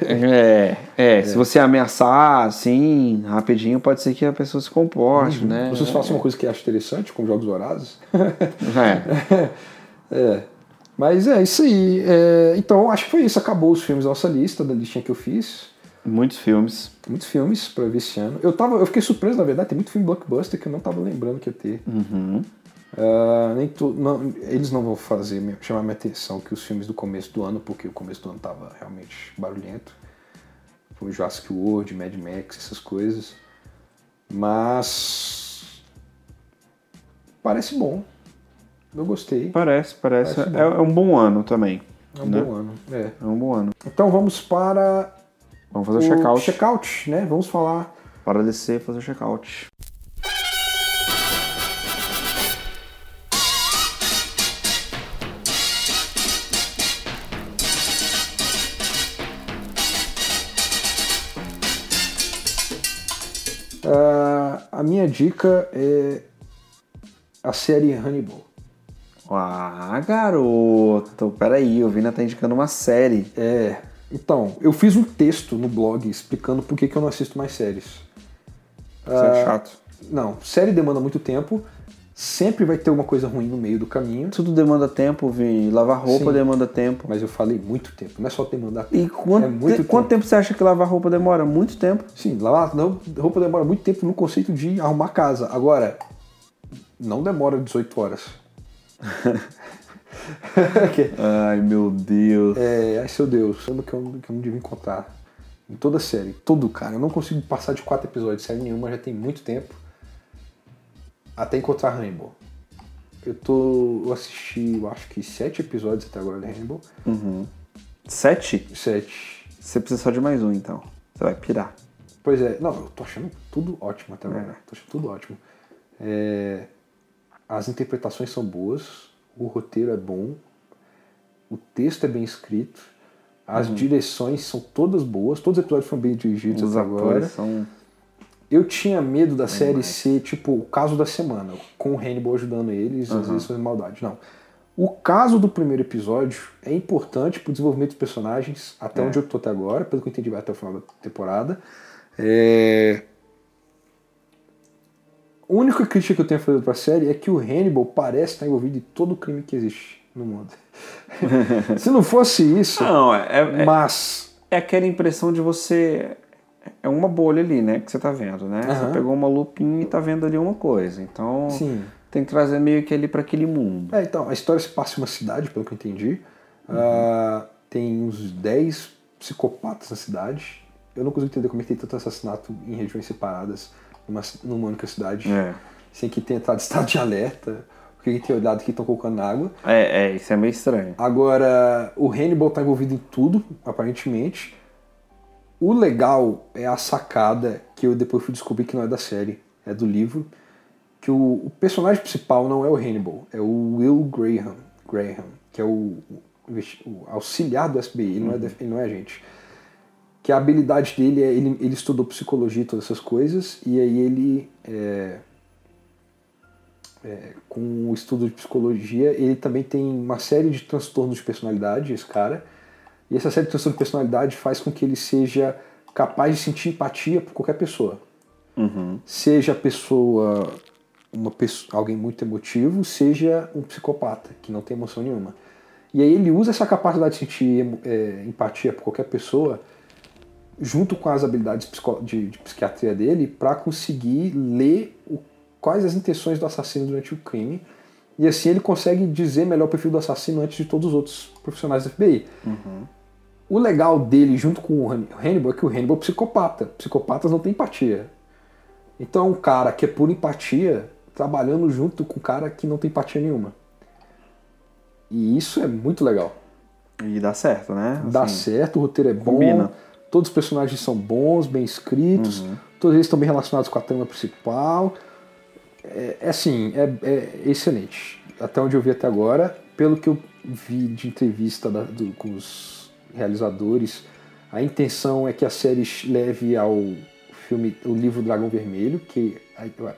É, é, se você ameaçar assim, rapidinho, pode ser que a pessoa se comporte, né? Vocês façam uma coisa que eu acho interessante, com jogos vorazes. É. É. Mas é isso aí. É, então, acho que foi isso. Acabou os filmes da nossa lista, da listinha que eu fiz. Muitos filmes. Muitos filmes pra ver esse ano. Eu, tava, eu fiquei surpreso, na verdade, tem muito filme blockbuster que eu não tava lembrando que ia ter. Uhum. Ah, nem to- não- eles não vão fazer chamar minha atenção que os filmes do começo do ano, porque o começo do ano tava realmente barulhento. Foi Jurassic World, Mad Max, essas coisas. Mas. Parece bom. Eu gostei. Parece, parece. Parece é, é um bom ano também. É um né? bom ano. É. É um bom ano. Então vamos para Vamos fazer o check-out. check-out, né? Vamos falar. Para descer, fazer o check-out. ah, a minha dica é a série Hannibal. Ah, garoto. Peraí, o Vina tá indicando uma série. É. Então, eu fiz um texto no blog explicando por que, que eu não assisto mais séries. Você é chato. Não, série demanda muito tempo. Sempre vai ter uma coisa ruim no meio do caminho. Tudo demanda tempo, Vini. Lavar roupa Sim. demanda tempo. Mas eu falei muito tempo, não é só demandar tempo. E quanto, É muito quanto tempo você acha que lavar roupa demora? Muito tempo. Sim, lavar não, roupa demora muito tempo no conceito de arrumar casa. Agora, não demora 18 horas. Ai, meu Deus. é, ai seu Deus, sendo que eu, que eu não devia encontrar. Em toda a série, todo cara, eu não consigo passar de quatro episódios, série nenhuma já tem muito tempo. Até encontrar Rainbow. Eu tô. Eu assisti, eu acho que sete episódios até agora de Rainbow. Sete? Sete. Você precisa só de mais um, então. Você vai pirar. Pois é, não, eu tô achando tudo ótimo até agora. É. Tô achando tudo ótimo. É, as interpretações são boas, o roteiro é bom, o texto é bem escrito, as direções são todas boas, todos os episódios foram bem dirigidos Os até agora. são. Eu tinha medo da série ser tipo o caso da semana, com o Hannibal ajudando eles, às vezes fazendo maldade. Não. O caso do primeiro episódio é importante pro desenvolvimento dos personagens, até onde eu tô até agora, pelo que eu entendi vai até o final da temporada. É... A única crítica que eu tenho a fazer pra série é que o Hannibal parece estar envolvido em todo o crime que existe no mundo. Se não fosse isso, Não, é, é, mas é aquela impressão de você. É uma bolha ali, né? Que você tá vendo, né? Aham. Você pegou uma lupinha e tá vendo ali uma coisa. Então. sim. Tem que trazer meio que ali pra aquele mundo. É, então, a história se passa em uma cidade, pelo que eu entendi. Ah, tem uns 10 psicopatas na cidade. Eu não consigo entender como é que tem tanto assassinato em regiões separadas. Numa, numa única cidade. É. Sem que tenha entrado em estado de alerta. Porque tem olhado que estão colocando água. É, é, isso é meio estranho. Agora, o Hannibal tá envolvido em tudo, aparentemente. O legal é a sacada que eu depois fui descobrir que não é da série, é do livro. Que o, o personagem principal não é o Hannibal, é o Will Graham, Graham que é o, o auxiliar do FBI, ele, não é, ele não é agente. Que a habilidade dele é. Ele, ele estudou psicologia e todas essas coisas, e aí ele. É, é, com o estudo de psicologia, ele também tem uma série de transtornos de personalidade, esse cara. E essa série de transtornos de personalidade faz com que ele seja capaz de sentir empatia por qualquer pessoa. Uhum. Seja a pessoa, uma pessoa, alguém muito emotivo, seja um psicopata, que não tem emoção nenhuma. E aí ele usa essa capacidade de sentir é, empatia por qualquer pessoa, junto com as habilidades de, de psiquiatria dele, para conseguir ler o, quais as intenções do assassino durante o crime. E assim ele consegue dizer melhor o perfil do assassino antes de todos os outros profissionais do FBI. Uhum. O legal dele, junto com o Hannibal, é que o Hannibal é psicopata. Psicopatas não têm empatia. Então, um cara que é por empatia, trabalhando junto com um cara que não tem empatia nenhuma. E isso é muito legal. E dá certo, né? Dá Assim, certo, o roteiro é combina. Todos os personagens são bons, bem escritos, Uhum. todos eles estão bem relacionados com a trama principal. É, é assim, é, é excelente. Até onde eu vi até agora, pelo que eu vi de entrevista da- do- com os realizadores, a intenção é que a série leve ao filme, o livro Dragão Vermelho, que,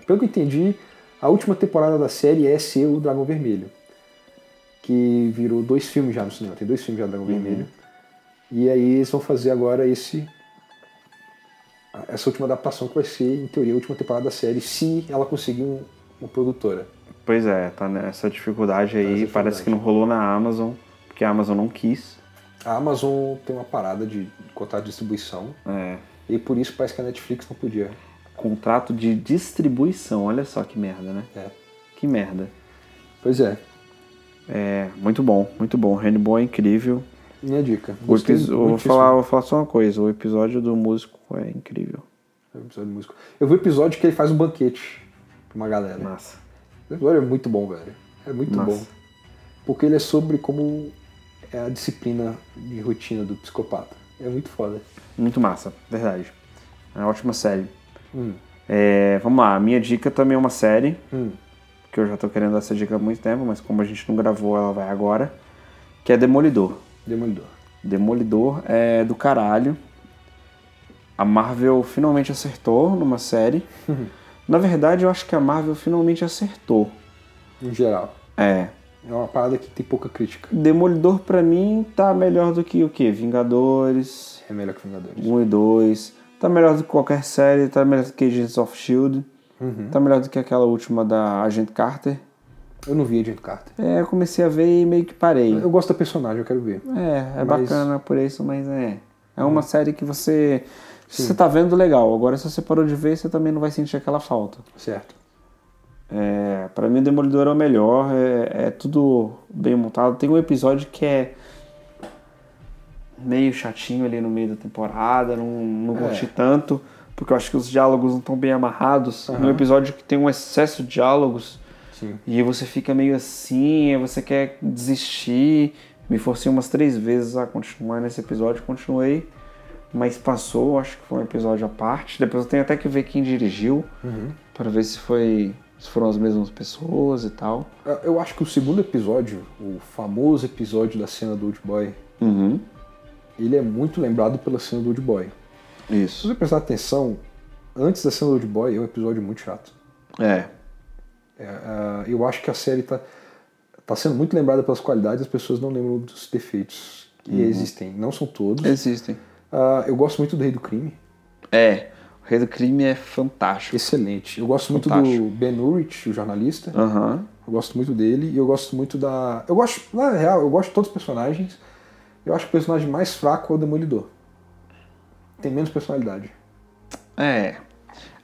pelo que eu entendi, a última temporada da série é ser o Dragão Vermelho que virou dois filmes já no cinema. Tem dois filmes já do Dragão Vermelho. E aí eles vão fazer agora esse essa última adaptação que vai ser, em teoria, a última temporada da série, se ela conseguir um- uma produtora. Pois é, tá nessa dificuldade aí. Tá nessa Parece dificuldade. que não rolou na Amazon, porque a Amazon não quis. A Amazon tem uma parada de contrato de distribuição É, e por isso parece que a Netflix não podia. contrato de distribuição, olha só que merda, né? É. Que merda. Pois é, É, muito bom, muito bom. Hannibal é incrível. Minha dica. O Gostei episo- eu vou falar, vou falar só uma coisa, o episódio do músico é incrível. do episódio de música. Eu vi o episódio que ele faz um banquete pra uma galera. Massa. O episódio é muito bom, velho. É muito Massa. bom. Porque ele é sobre como é a disciplina de rotina do psicopata. É muito foda. Muito massa, verdade. É uma ótima série. Hum, É, vamos lá, a minha dica também é uma série, hum. que eu já tô querendo dar essa dica há muito tempo, mas como a gente não gravou, ela vai agora, que é Demolidor. Demolidor. Demolidor é do caralho. A Marvel finalmente acertou numa série. Na verdade, eu acho que a Marvel finalmente acertou. Em geral. É. É uma parada que tem pouca crítica. Demolidor pra mim tá melhor do que o quê? Vingadores É melhor que Vingadores. 1 e 2. Tá melhor do que qualquer série, tá melhor do que Agents of Shield. Uhum. Tá melhor do que aquela última da Agent Carter. Eu não vi Agent Carter. É, eu comecei a ver e meio que parei. Eu gosto da personagem, eu quero ver. É, é Mas- bacana por isso, mas é. É uma série que você. Se você tá vendo, legal. Agora, se você parou de ver, você também não vai sentir aquela falta. Certo. É, para mim, o Demolidor é o melhor. É, é tudo bem montado. Tem um episódio que é meio chatinho ali no meio da temporada. Não, não É. curti tanto, porque eu acho que os diálogos não estão bem amarrados. Aham. Um episódio que tem um excesso de diálogos. Sim. E você fica meio assim, você quer desistir. Me forcei umas três vezes a continuar nesse episódio, continuei, mas passou, acho que foi um episódio à parte. Depois eu tenho até que ver quem dirigiu, Uhum. para ver se foi se foram as mesmas pessoas e tal. Eu- acho que o segundo episódio, o famoso episódio da cena do Old Boy, Uhum. ele é muito lembrado pela cena do Old Boy. Se Isso. você prestar atenção, antes da cena do Old Boy é um episódio muito chato. É. É, ah, eu acho que a série tá, tá sendo muito lembrada pelas qualidades, as pessoas não lembram dos defeitos que existem. Não são todos. Existem. Ah, eu gosto muito do Rei do Crime. É. O Rei do Crime é fantástico. Excelente. Eu gosto muito Fantástico. do Ben Urich, o jornalista. Aham. Eu gosto muito dele. E eu gosto muito da. Eu gosto. Na real, eu gosto de todos os personagens. Eu acho que o personagem mais fraco é o Demolidor. Tem menos personalidade. É.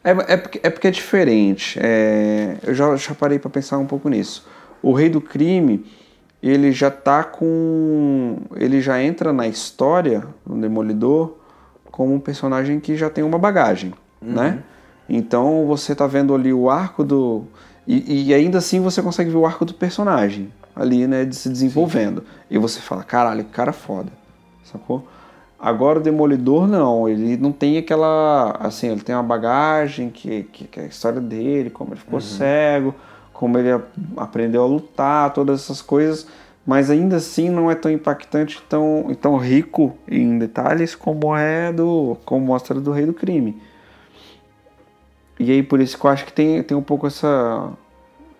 É, é, porque, é porque é diferente. É, eu já, já parei pra pensar um pouco nisso. O Rei do Crime, ele já tá com. Ele já entra na história, no Demolidor, como um personagem que já tem uma bagagem, né? Então você tá vendo ali o arco do. E, e ainda assim você consegue ver o arco do personagem ali, né? De se desenvolvendo. E você fala, caralho, que cara foda. Sacou? Agora o Demolidor não, ele não tem aquela. Assim, ele tem uma bagagem que, que, que é a história dele, como ele ficou cego, como ele aprendeu a lutar, todas essas coisas, mas ainda assim não é tão impactante, tão, e tão rico em detalhes como é do. como mostra do Rei do Crime. E aí por isso que eu acho que tem, tem um pouco essa.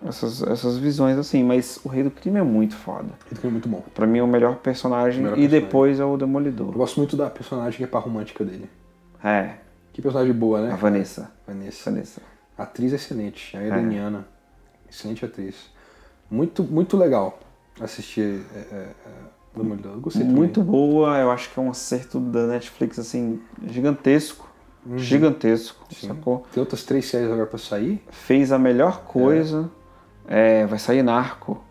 Essas, essas visões assim, mas o Rei do Crime é muito foda. Ele foi muito bom. Pra mim é o melhor personagem Melhor e personagem. depois é o Eu Demolidor. gosto muito da personagem que é par romântica dele. É, Que personagem boa, né? a Vanessa. Vanessa. Vanessa. Atriz excelente, a Heleniana. Excelente atriz. Muito, muito legal assistir é, é, é, Demolidor. Eu gostei também. Muito boa, eu acho que é um acerto da Netflix assim gigantesco. Uhum. Gigantesco, sacou? Tem outras três séries agora pra sair. Fez a melhor coisa. É, vai sair Narco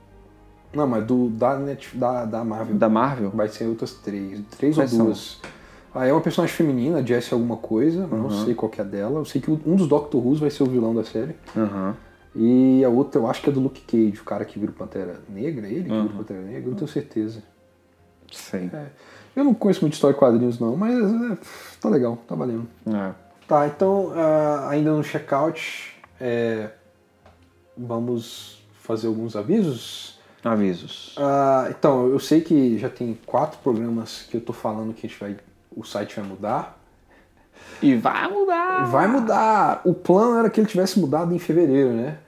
Não, mas do, da, Net, da, da Marvel. da Marvel. Vai ser outras três. Três Quais ou são? duas. Ah, é uma personagem feminina, Jessie alguma coisa, mas não Uhum. sei qual que é a dela. Eu sei que um dos Doctor Who's vai ser o vilão da série. Aham. E a outra eu acho que é do Luke Cage, o cara que vira o Pantera Negra, ele que Uhum. vira o Pantera Negra, eu não tenho certeza. Sei. É. Eu não conheço muito história de quadrinhos não, mas é, tá legal, tá valendo. É. Tá, então ah, ainda no checkout, é, vamos fazer alguns avisos. Avisos. Ah, então, eu sei que já tem quatro programas que eu tô falando que a gente vai, o site vai mudar. E vai mudar! Vai mudar! O plano era que ele tivesse mudado em fevereiro, né?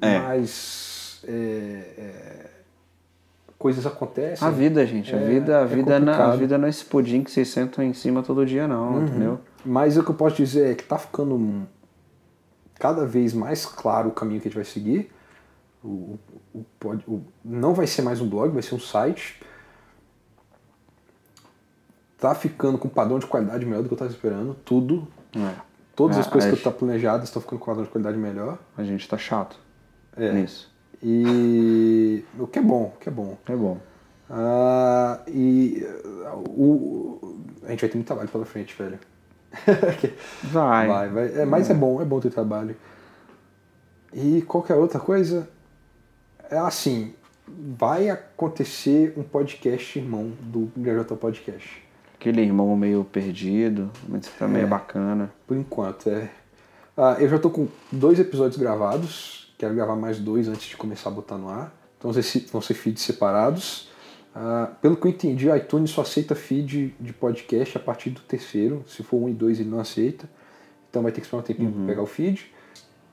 É. Mas é, é, coisas acontecem. A vida, gente. A É, vida, a é vida, não, a vida não é esse pudim que vocês sentam em cima todo dia, não, Uhum. entendeu? Mas o que eu posso dizer é que tá ficando cada vez mais claro o caminho que a gente vai seguir. O, o- o não vai ser mais um blog, vai ser um site. Tá ficando com um padrão de qualidade melhor do que eu estava esperando. Tudo. É. Todas É, as coisas que eu gente- estava planejadas estão ficando com um padrão de qualidade melhor. A gente tá chato É. nisso. E o que é bom, o que é bom. É bom. Ah, e uh, o, a gente vai ter muito trabalho pela frente, velho. Vai. Vai, vai. É, mas é bom, é bom ter trabalho. E qualquer outra coisa, é assim, vai acontecer um podcast irmão do GJ Podcast. Aquele irmão meio perdido, mas também é É. bacana. Por enquanto, é. Ah, eu já tô com dois episódios gravados, quero gravar mais dois antes de começar a botar no ar. Então vão ser feeds separados. Ah, pelo que eu entendi, a iTunes só aceita feed de podcast a partir do terceiro. Se for um e dois, ele não aceita. Então vai ter que esperar um tempinho para pegar o feed.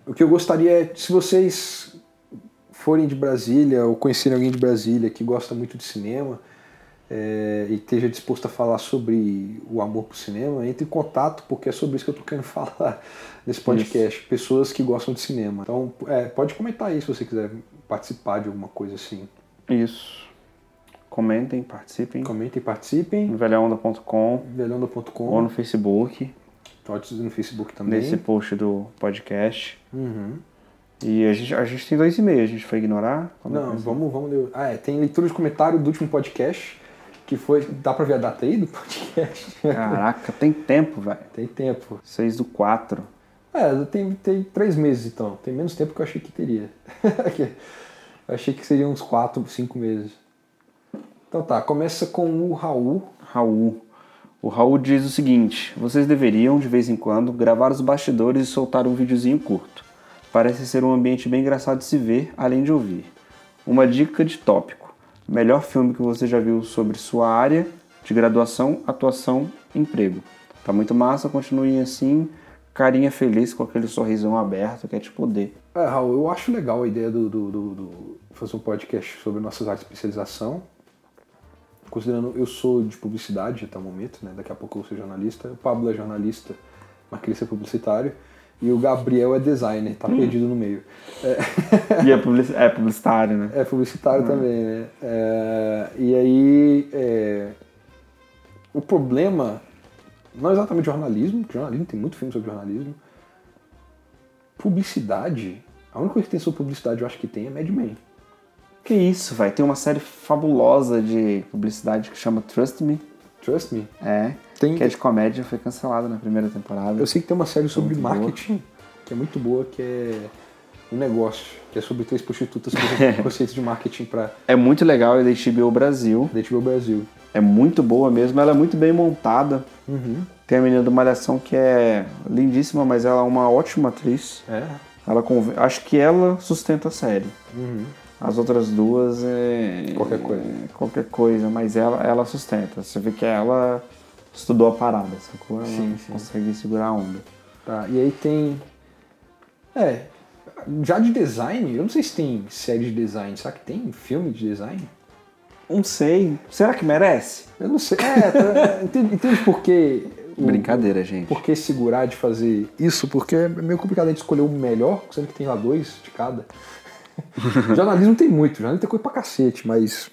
O que eu gostaria é, se vocês forem de Brasília ou conhecerem alguém de Brasília que gosta muito de cinema é, e esteja disposto a falar sobre o amor pro cinema, entre em contato, porque é sobre isso que eu tô querendo falar nesse podcast. Pessoas que gostam de cinema. Então, é, pode comentar aí se você quiser participar de alguma coisa assim. Isso. Comentem, participem. Comentem, participem. No velhaonda.com ou no Facebook, pode no Facebook também. nesse post do podcast. Uhum. E a gente, a gente tem dois e-mails, a gente foi ignorar? Não, é? vamos, vamos ler. Ah, é, tem leitura de comentário do último podcast, que foi. Dá pra ver a data aí do podcast? Caraca, tem tempo, velho. tem tempo. 6 do 4. É, tem, tem três meses então. Tem menos tempo que eu achei que teria. eu achei que seriam uns quatro, cinco meses. Então tá, começa com o Raul. Raul. O Raul diz o seguinte: vocês deveriam, de vez em quando, gravar os bastidores e soltar um videozinho curto. Parece ser um ambiente bem engraçado de se ver, além de ouvir. Uma dica de tópico: melhor filme que você já viu sobre sua área de graduação, atuação, emprego. Tá muito massa, continuem assim, carinha feliz com aquele sorrisão aberto que é te poder. É, Raul, eu acho legal a ideia do, do, do- do- fazer um podcast sobre nossas áreas de especialização. Considerando eu sou de publicidade até o momento, né? Daqui a pouco eu ser jornalista. O Pablo é jornalista, mas queria ser publicitário. E o Gabriel é designer, tá perdido no meio. E é, publici- é publicitário, né? É publicitário também, né? É, e aí, é, o problema não é exatamente jornalismo, porque jornalismo tem muito filme sobre jornalismo. Publicidade, a única coisa que tem sobre publicidade eu acho que tem é Mad Men. Que isso, vai. Tem uma série fabulosa de publicidade que chama Trust Me. Trust me. É. Tem, Que é de comédia, foi cancelado na primeira temporada. Eu sei que tem uma série sobre Muito boa. marketing que é muito boa, que é um negócio, que é sobre três prostitutas com conceitos de marketing pra É muito legal, é da HBO Brasil. da HBO Brasil. É muito boa mesmo, ela é muito bem montada. Uhum. Tem a menina do Malhação que é lindíssima, mas ela é uma ótima atriz. É. Ela conv- Acho que ela sustenta a série. Uhum. As outras duas é. Qualquer coisa. é qualquer coisa, mas ela, ela sustenta. Você vê que ela estudou a parada, sacou? Ela Sim, sim. consegue segurar a onda. Tá, e aí tem. É. Já de design, eu não sei se tem série de design, será que tem filme de design? Não sei. Será que merece? Eu não sei. É, tá, entende, entende por que. o- Brincadeira, gente. Por que segurar de fazer isso? Porque é meio complicado a gente escolher o melhor, sendo que tem lá dois de cada. jornalismo tem muito, jornalismo tem coisa pra cacete, mas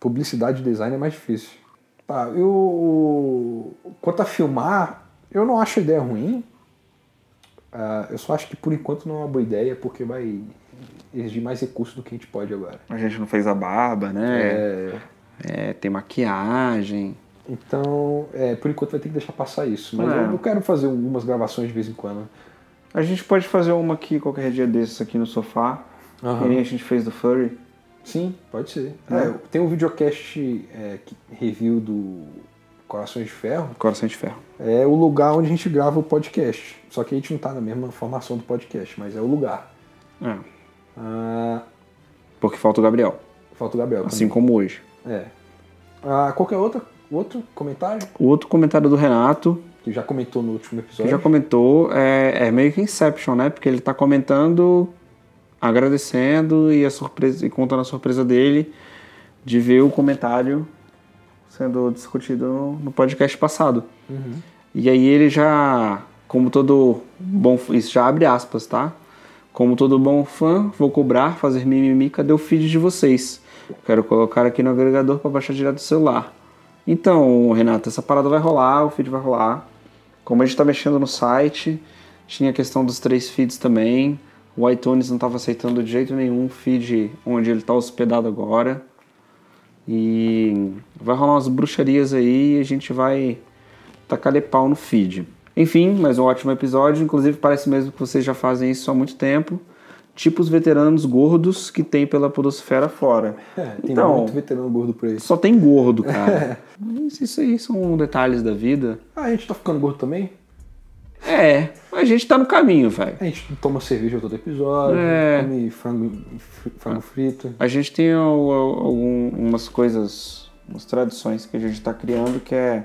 publicidade e design é mais difícil. Tá, eu. Quanto a filmar, eu não acho a ideia ruim. Ah, eu só acho que por enquanto não é uma boa ideia, porque vai exigir mais recursos do que a gente pode agora. A gente não fez a barba, né? É, É, tem maquiagem. então, é, por enquanto vai ter que deixar passar isso. Mas É. eu, eu quero fazer algumas gravações de vez em quando. A gente pode fazer uma aqui qualquer dia desses aqui no sofá. Aham. Que nem a gente fez do Furry. Sim, pode ser. Né? É, tem um videocast é, que- review do Corações de Ferro. Coração de Ferro. É o lugar onde a gente grava o podcast. Só que a gente não tá na mesma formação do podcast, mas é o lugar. É. Ah, Porque falta o Gabriel. falta o Gabriel. Assim como hoje. também. É. Ah, qualquer outra, outro comentário? O outro comentário do Renato, Que já comentou no último que episódio. já comentou, é, é meio que Inception, né? Porque ele tá comentando, agradecendo e, a surpresa, e contando a surpresa dele de ver o comentário sendo discutido no, podcast passado. Uhum. E aí ele já, como todo bom, isso já abre aspas, tá? Como todo bom fã, vou cobrar, fazer mimimi, cadê o feed de vocês? Quero colocar aqui no agregador para baixar direto do celular. Então, Renato, essa parada vai rolar, o feed vai rolar. Como a gente tá mexendo no site, tinha a questão dos três feeds também. O iTunes não estava aceitando de jeito nenhum o feed onde ele está hospedado agora. E vai rolar umas bruxarias aí e a gente vai tacar-lhe pau no feed. Enfim, mais um ótimo episódio. Inclusive, parece mesmo que vocês já fazem isso há muito tempo. Tipo os veteranos gordos que tem pela podosfera fora. É, tem Então- muito veterano gordo por aí. Só tem gordo, cara. Mas isso aí são detalhes da vida. Ah, a gente tá ficando gordo também? É, a gente tá no caminho, velho. A gente toma cerveja todo episódio, É. come frango, frango frito. A gente tem algumas coisas, umas tradições que a gente tá criando, que é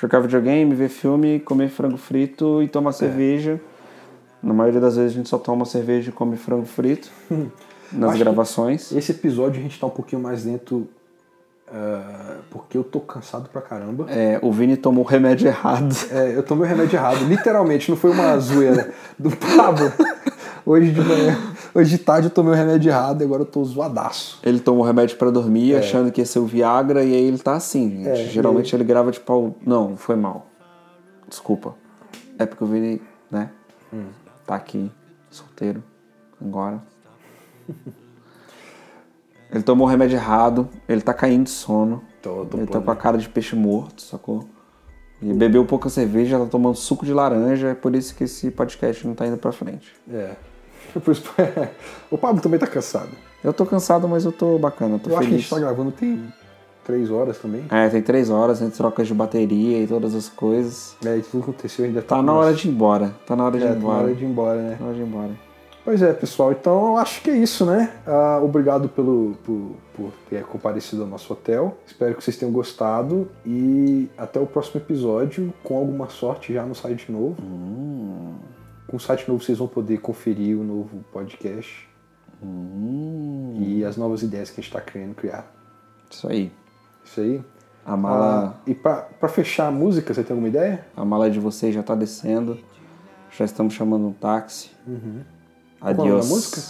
jogar videogame, ver filme, comer frango frito e tomar cerveja. Na maioria das vezes a gente só toma cerveja e come frango frito nas Acho gravações. Esse episódio a gente tá um pouquinho mais lento ah, porque eu tô cansado pra caramba. É, o Vini tomou o remédio errado. É, eu tomei o remédio errado, literalmente, não foi uma zoeira do Pablo. Hoje de manhã, hoje de tarde eu tomei o remédio errado e agora eu tô zoadaço. Ele tomou o remédio pra dormir, achando que ia ser o Viagra, e aí ele tá assim, gente. É, Geralmente ele grava de pau. Não, foi mal. Desculpa. É porque o Vini, né? Tá aqui, solteiro, agora. Ele tomou o remédio errado, ele tá caindo de sono. Tô ele tá com a cara de peixe morto, sacou? E bebeu pouca cerveja, tá tomando suco de laranja, é por isso que esse podcast não tá indo pra frente. É. Isso- o Pablo também tá cansado. Eu tô cansado, mas eu tô bacana, tô eu acho que a feliz. gente tá gravando tem três horas também. É, tem três horas entre trocas de bateria e todas as coisas. É, isso tudo aconteceu ainda Tá na hora de ir embora. Tá na hora de É, ir tá na embora. hora de ir embora, né? Tá na hora de ir embora. Pois é, pessoal. Então eu acho que é isso, né? Ah, obrigado pelo, por, por ter comparecido ao nosso hotel. Espero que vocês tenham gostado. E até o próximo episódio, com alguma sorte já no site novo. Com o site novo vocês vão poder conferir o novo podcast e as novas ideias que a gente está querendo criar. Isso aí. Isso aí. A mala, Ah, e pra fechar a música, você tem alguma ideia? a mala de vocês já tá descendo. Já estamos chamando um táxi. Qual é Adiós. música?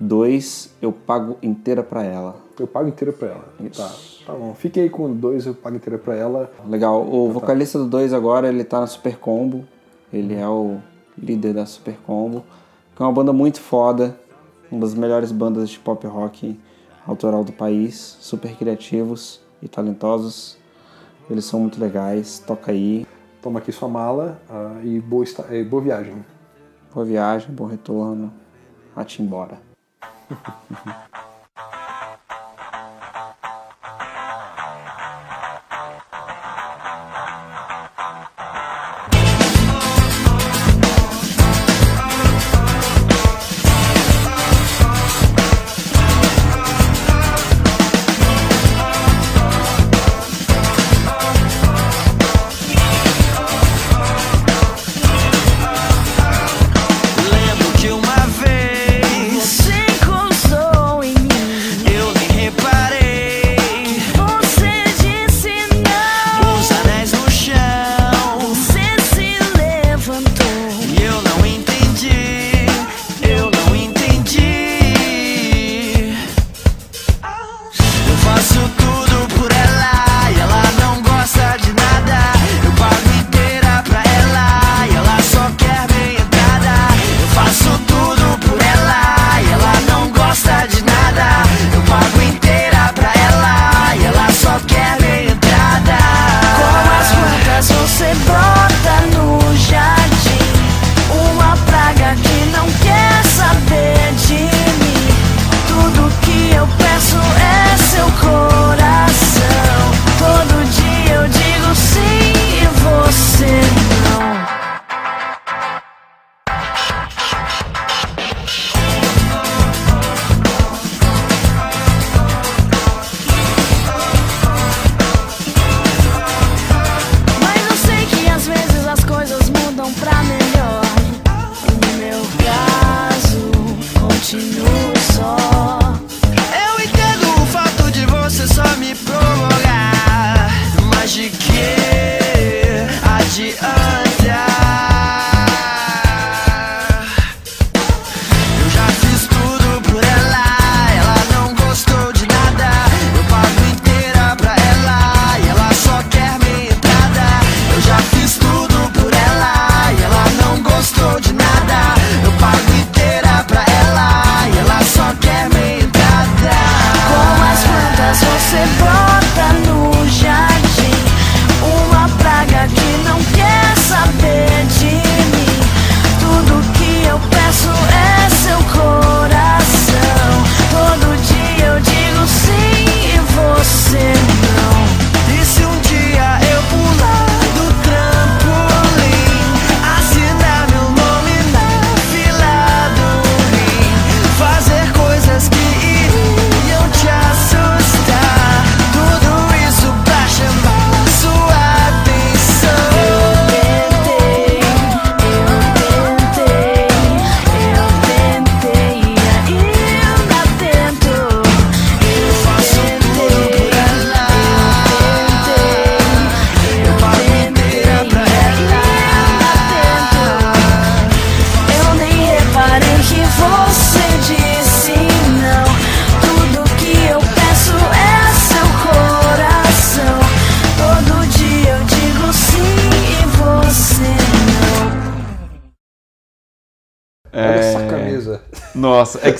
Dois, eu pago inteira pra ela. Eu pago inteira pra ela. Isso. Tá, tá bom. Fique aí com dois, eu pago inteira pra ela. Legal. O vocalista do 2 agora, ele tá na Super Combo. Ele é o líder da Super Combo. Que é uma banda muito foda. Uma das melhores bandas de pop rock autoral do país. Super criativos e talentosos. Eles são muito legais. Toca aí. Toma aqui sua mala ah, e boa, esta- eh, boa viagem. Boa viagem, bom retorno. Ate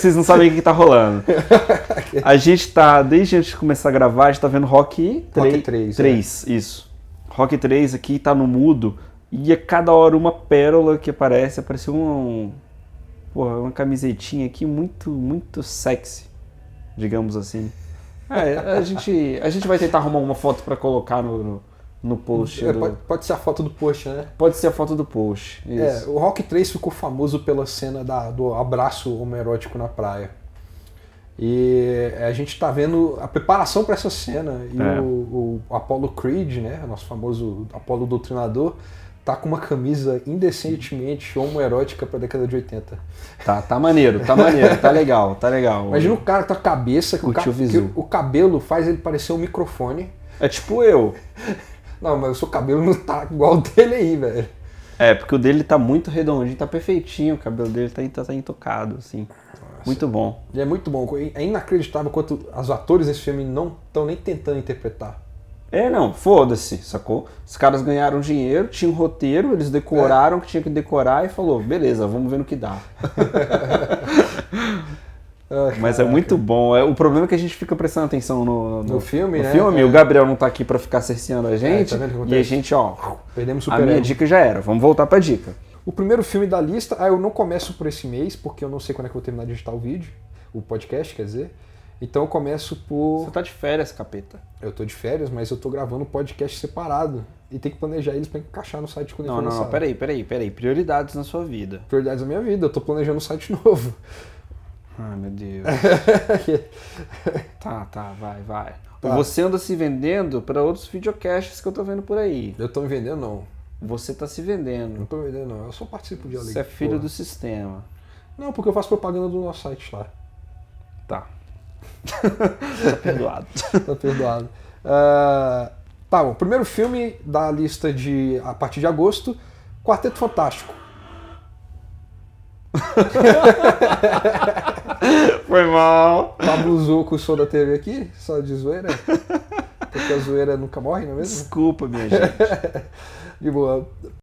vocês não sabem o que tá rolando. A gente tá, desde antes de começar a gravar, a gente tá vendo Rock 3. Rock 3, 3, isso. Rock 3 aqui tá no mudo e a cada hora uma pérola que aparece, apareceu um, porra, uma camisetinha aqui muito, muito sexy, digamos assim. É, a gente, a gente vai tentar arrumar uma foto pra colocar no, no, no post. É, do- pode, pode ser a foto do post, né? Pode ser a foto do post. É, Isso. o Rock 3 ficou famoso pela cena da- do abraço homoerótico na praia. E a gente tá vendo a preparação para essa cena. E É. o, o Apollo Creed, né, o nosso famoso Apollo Doutrinador, tá com uma camisa indecentemente homoerótica pra década de 80. Tá, tá maneiro, tá maneiro, tá legal, tá legal. Imagina o cara com a cabeça, que o, ca- o que o cabelo faz ele parecer um microfone. É tipo eu. Não, mas o seu cabelo não tá igual o dele aí, velho. É, porque o dele tá muito redondinho, tá perfeitinho, o cabelo dele tá, tá, tá intocado, assim. Muito bom. E é muito bom. É inacreditável quanto os atores desse filme não estão nem tentando interpretar. É, não, foda-se, sacou? Os caras ganharam dinheiro, tinha um roteiro, eles decoraram o que tinha que decorar e falou, beleza, vamos ver no que dá. Ah, Mas é muito bom. É, o problema é que a gente fica prestando atenção no, No filme, no né? filme. É. O Gabriel não tá aqui pra ficar cerceando a gente. tá o que e a gente, ó. Perdemos A super minha ego. dica já era. Vamos voltar pra dica. O primeiro filme da lista, ah, eu não começo por esse mês, porque eu não sei quando é que eu vou terminar de editar o vídeo, o podcast, quer dizer. Então eu começo por. Você tá de férias, capeta. Eu tô de férias, mas eu tô gravando um podcast separado. E tem que planejar eles pra encaixar no site quando Não, não, não. Peraí, peraí, peraí. Prioridades na sua vida. Prioridades da minha vida, eu tô planejando um site novo. Ai, meu Deus. tá, tá, vai, vai. Tá. Você anda se vendendo pra outros videocasts que eu tô vendo por aí. eu tô me vendendo, não. Você tá se Não vendendo. tô me vendendo, não. Eu só participo de Você é filho do sistema. Não, porque eu faço propaganda do nosso site lá. Tá. tá perdoado. Tá perdoado. Ah, tá bom, primeiro filme da lista de a partir de agosto, Quarteto Fantástico. Foi mal. Pablo Zuco, sou da TV aqui, só de zoeira. Porque a zoeira nunca morre, não é mesmo? Desculpa, minha gente. De boa.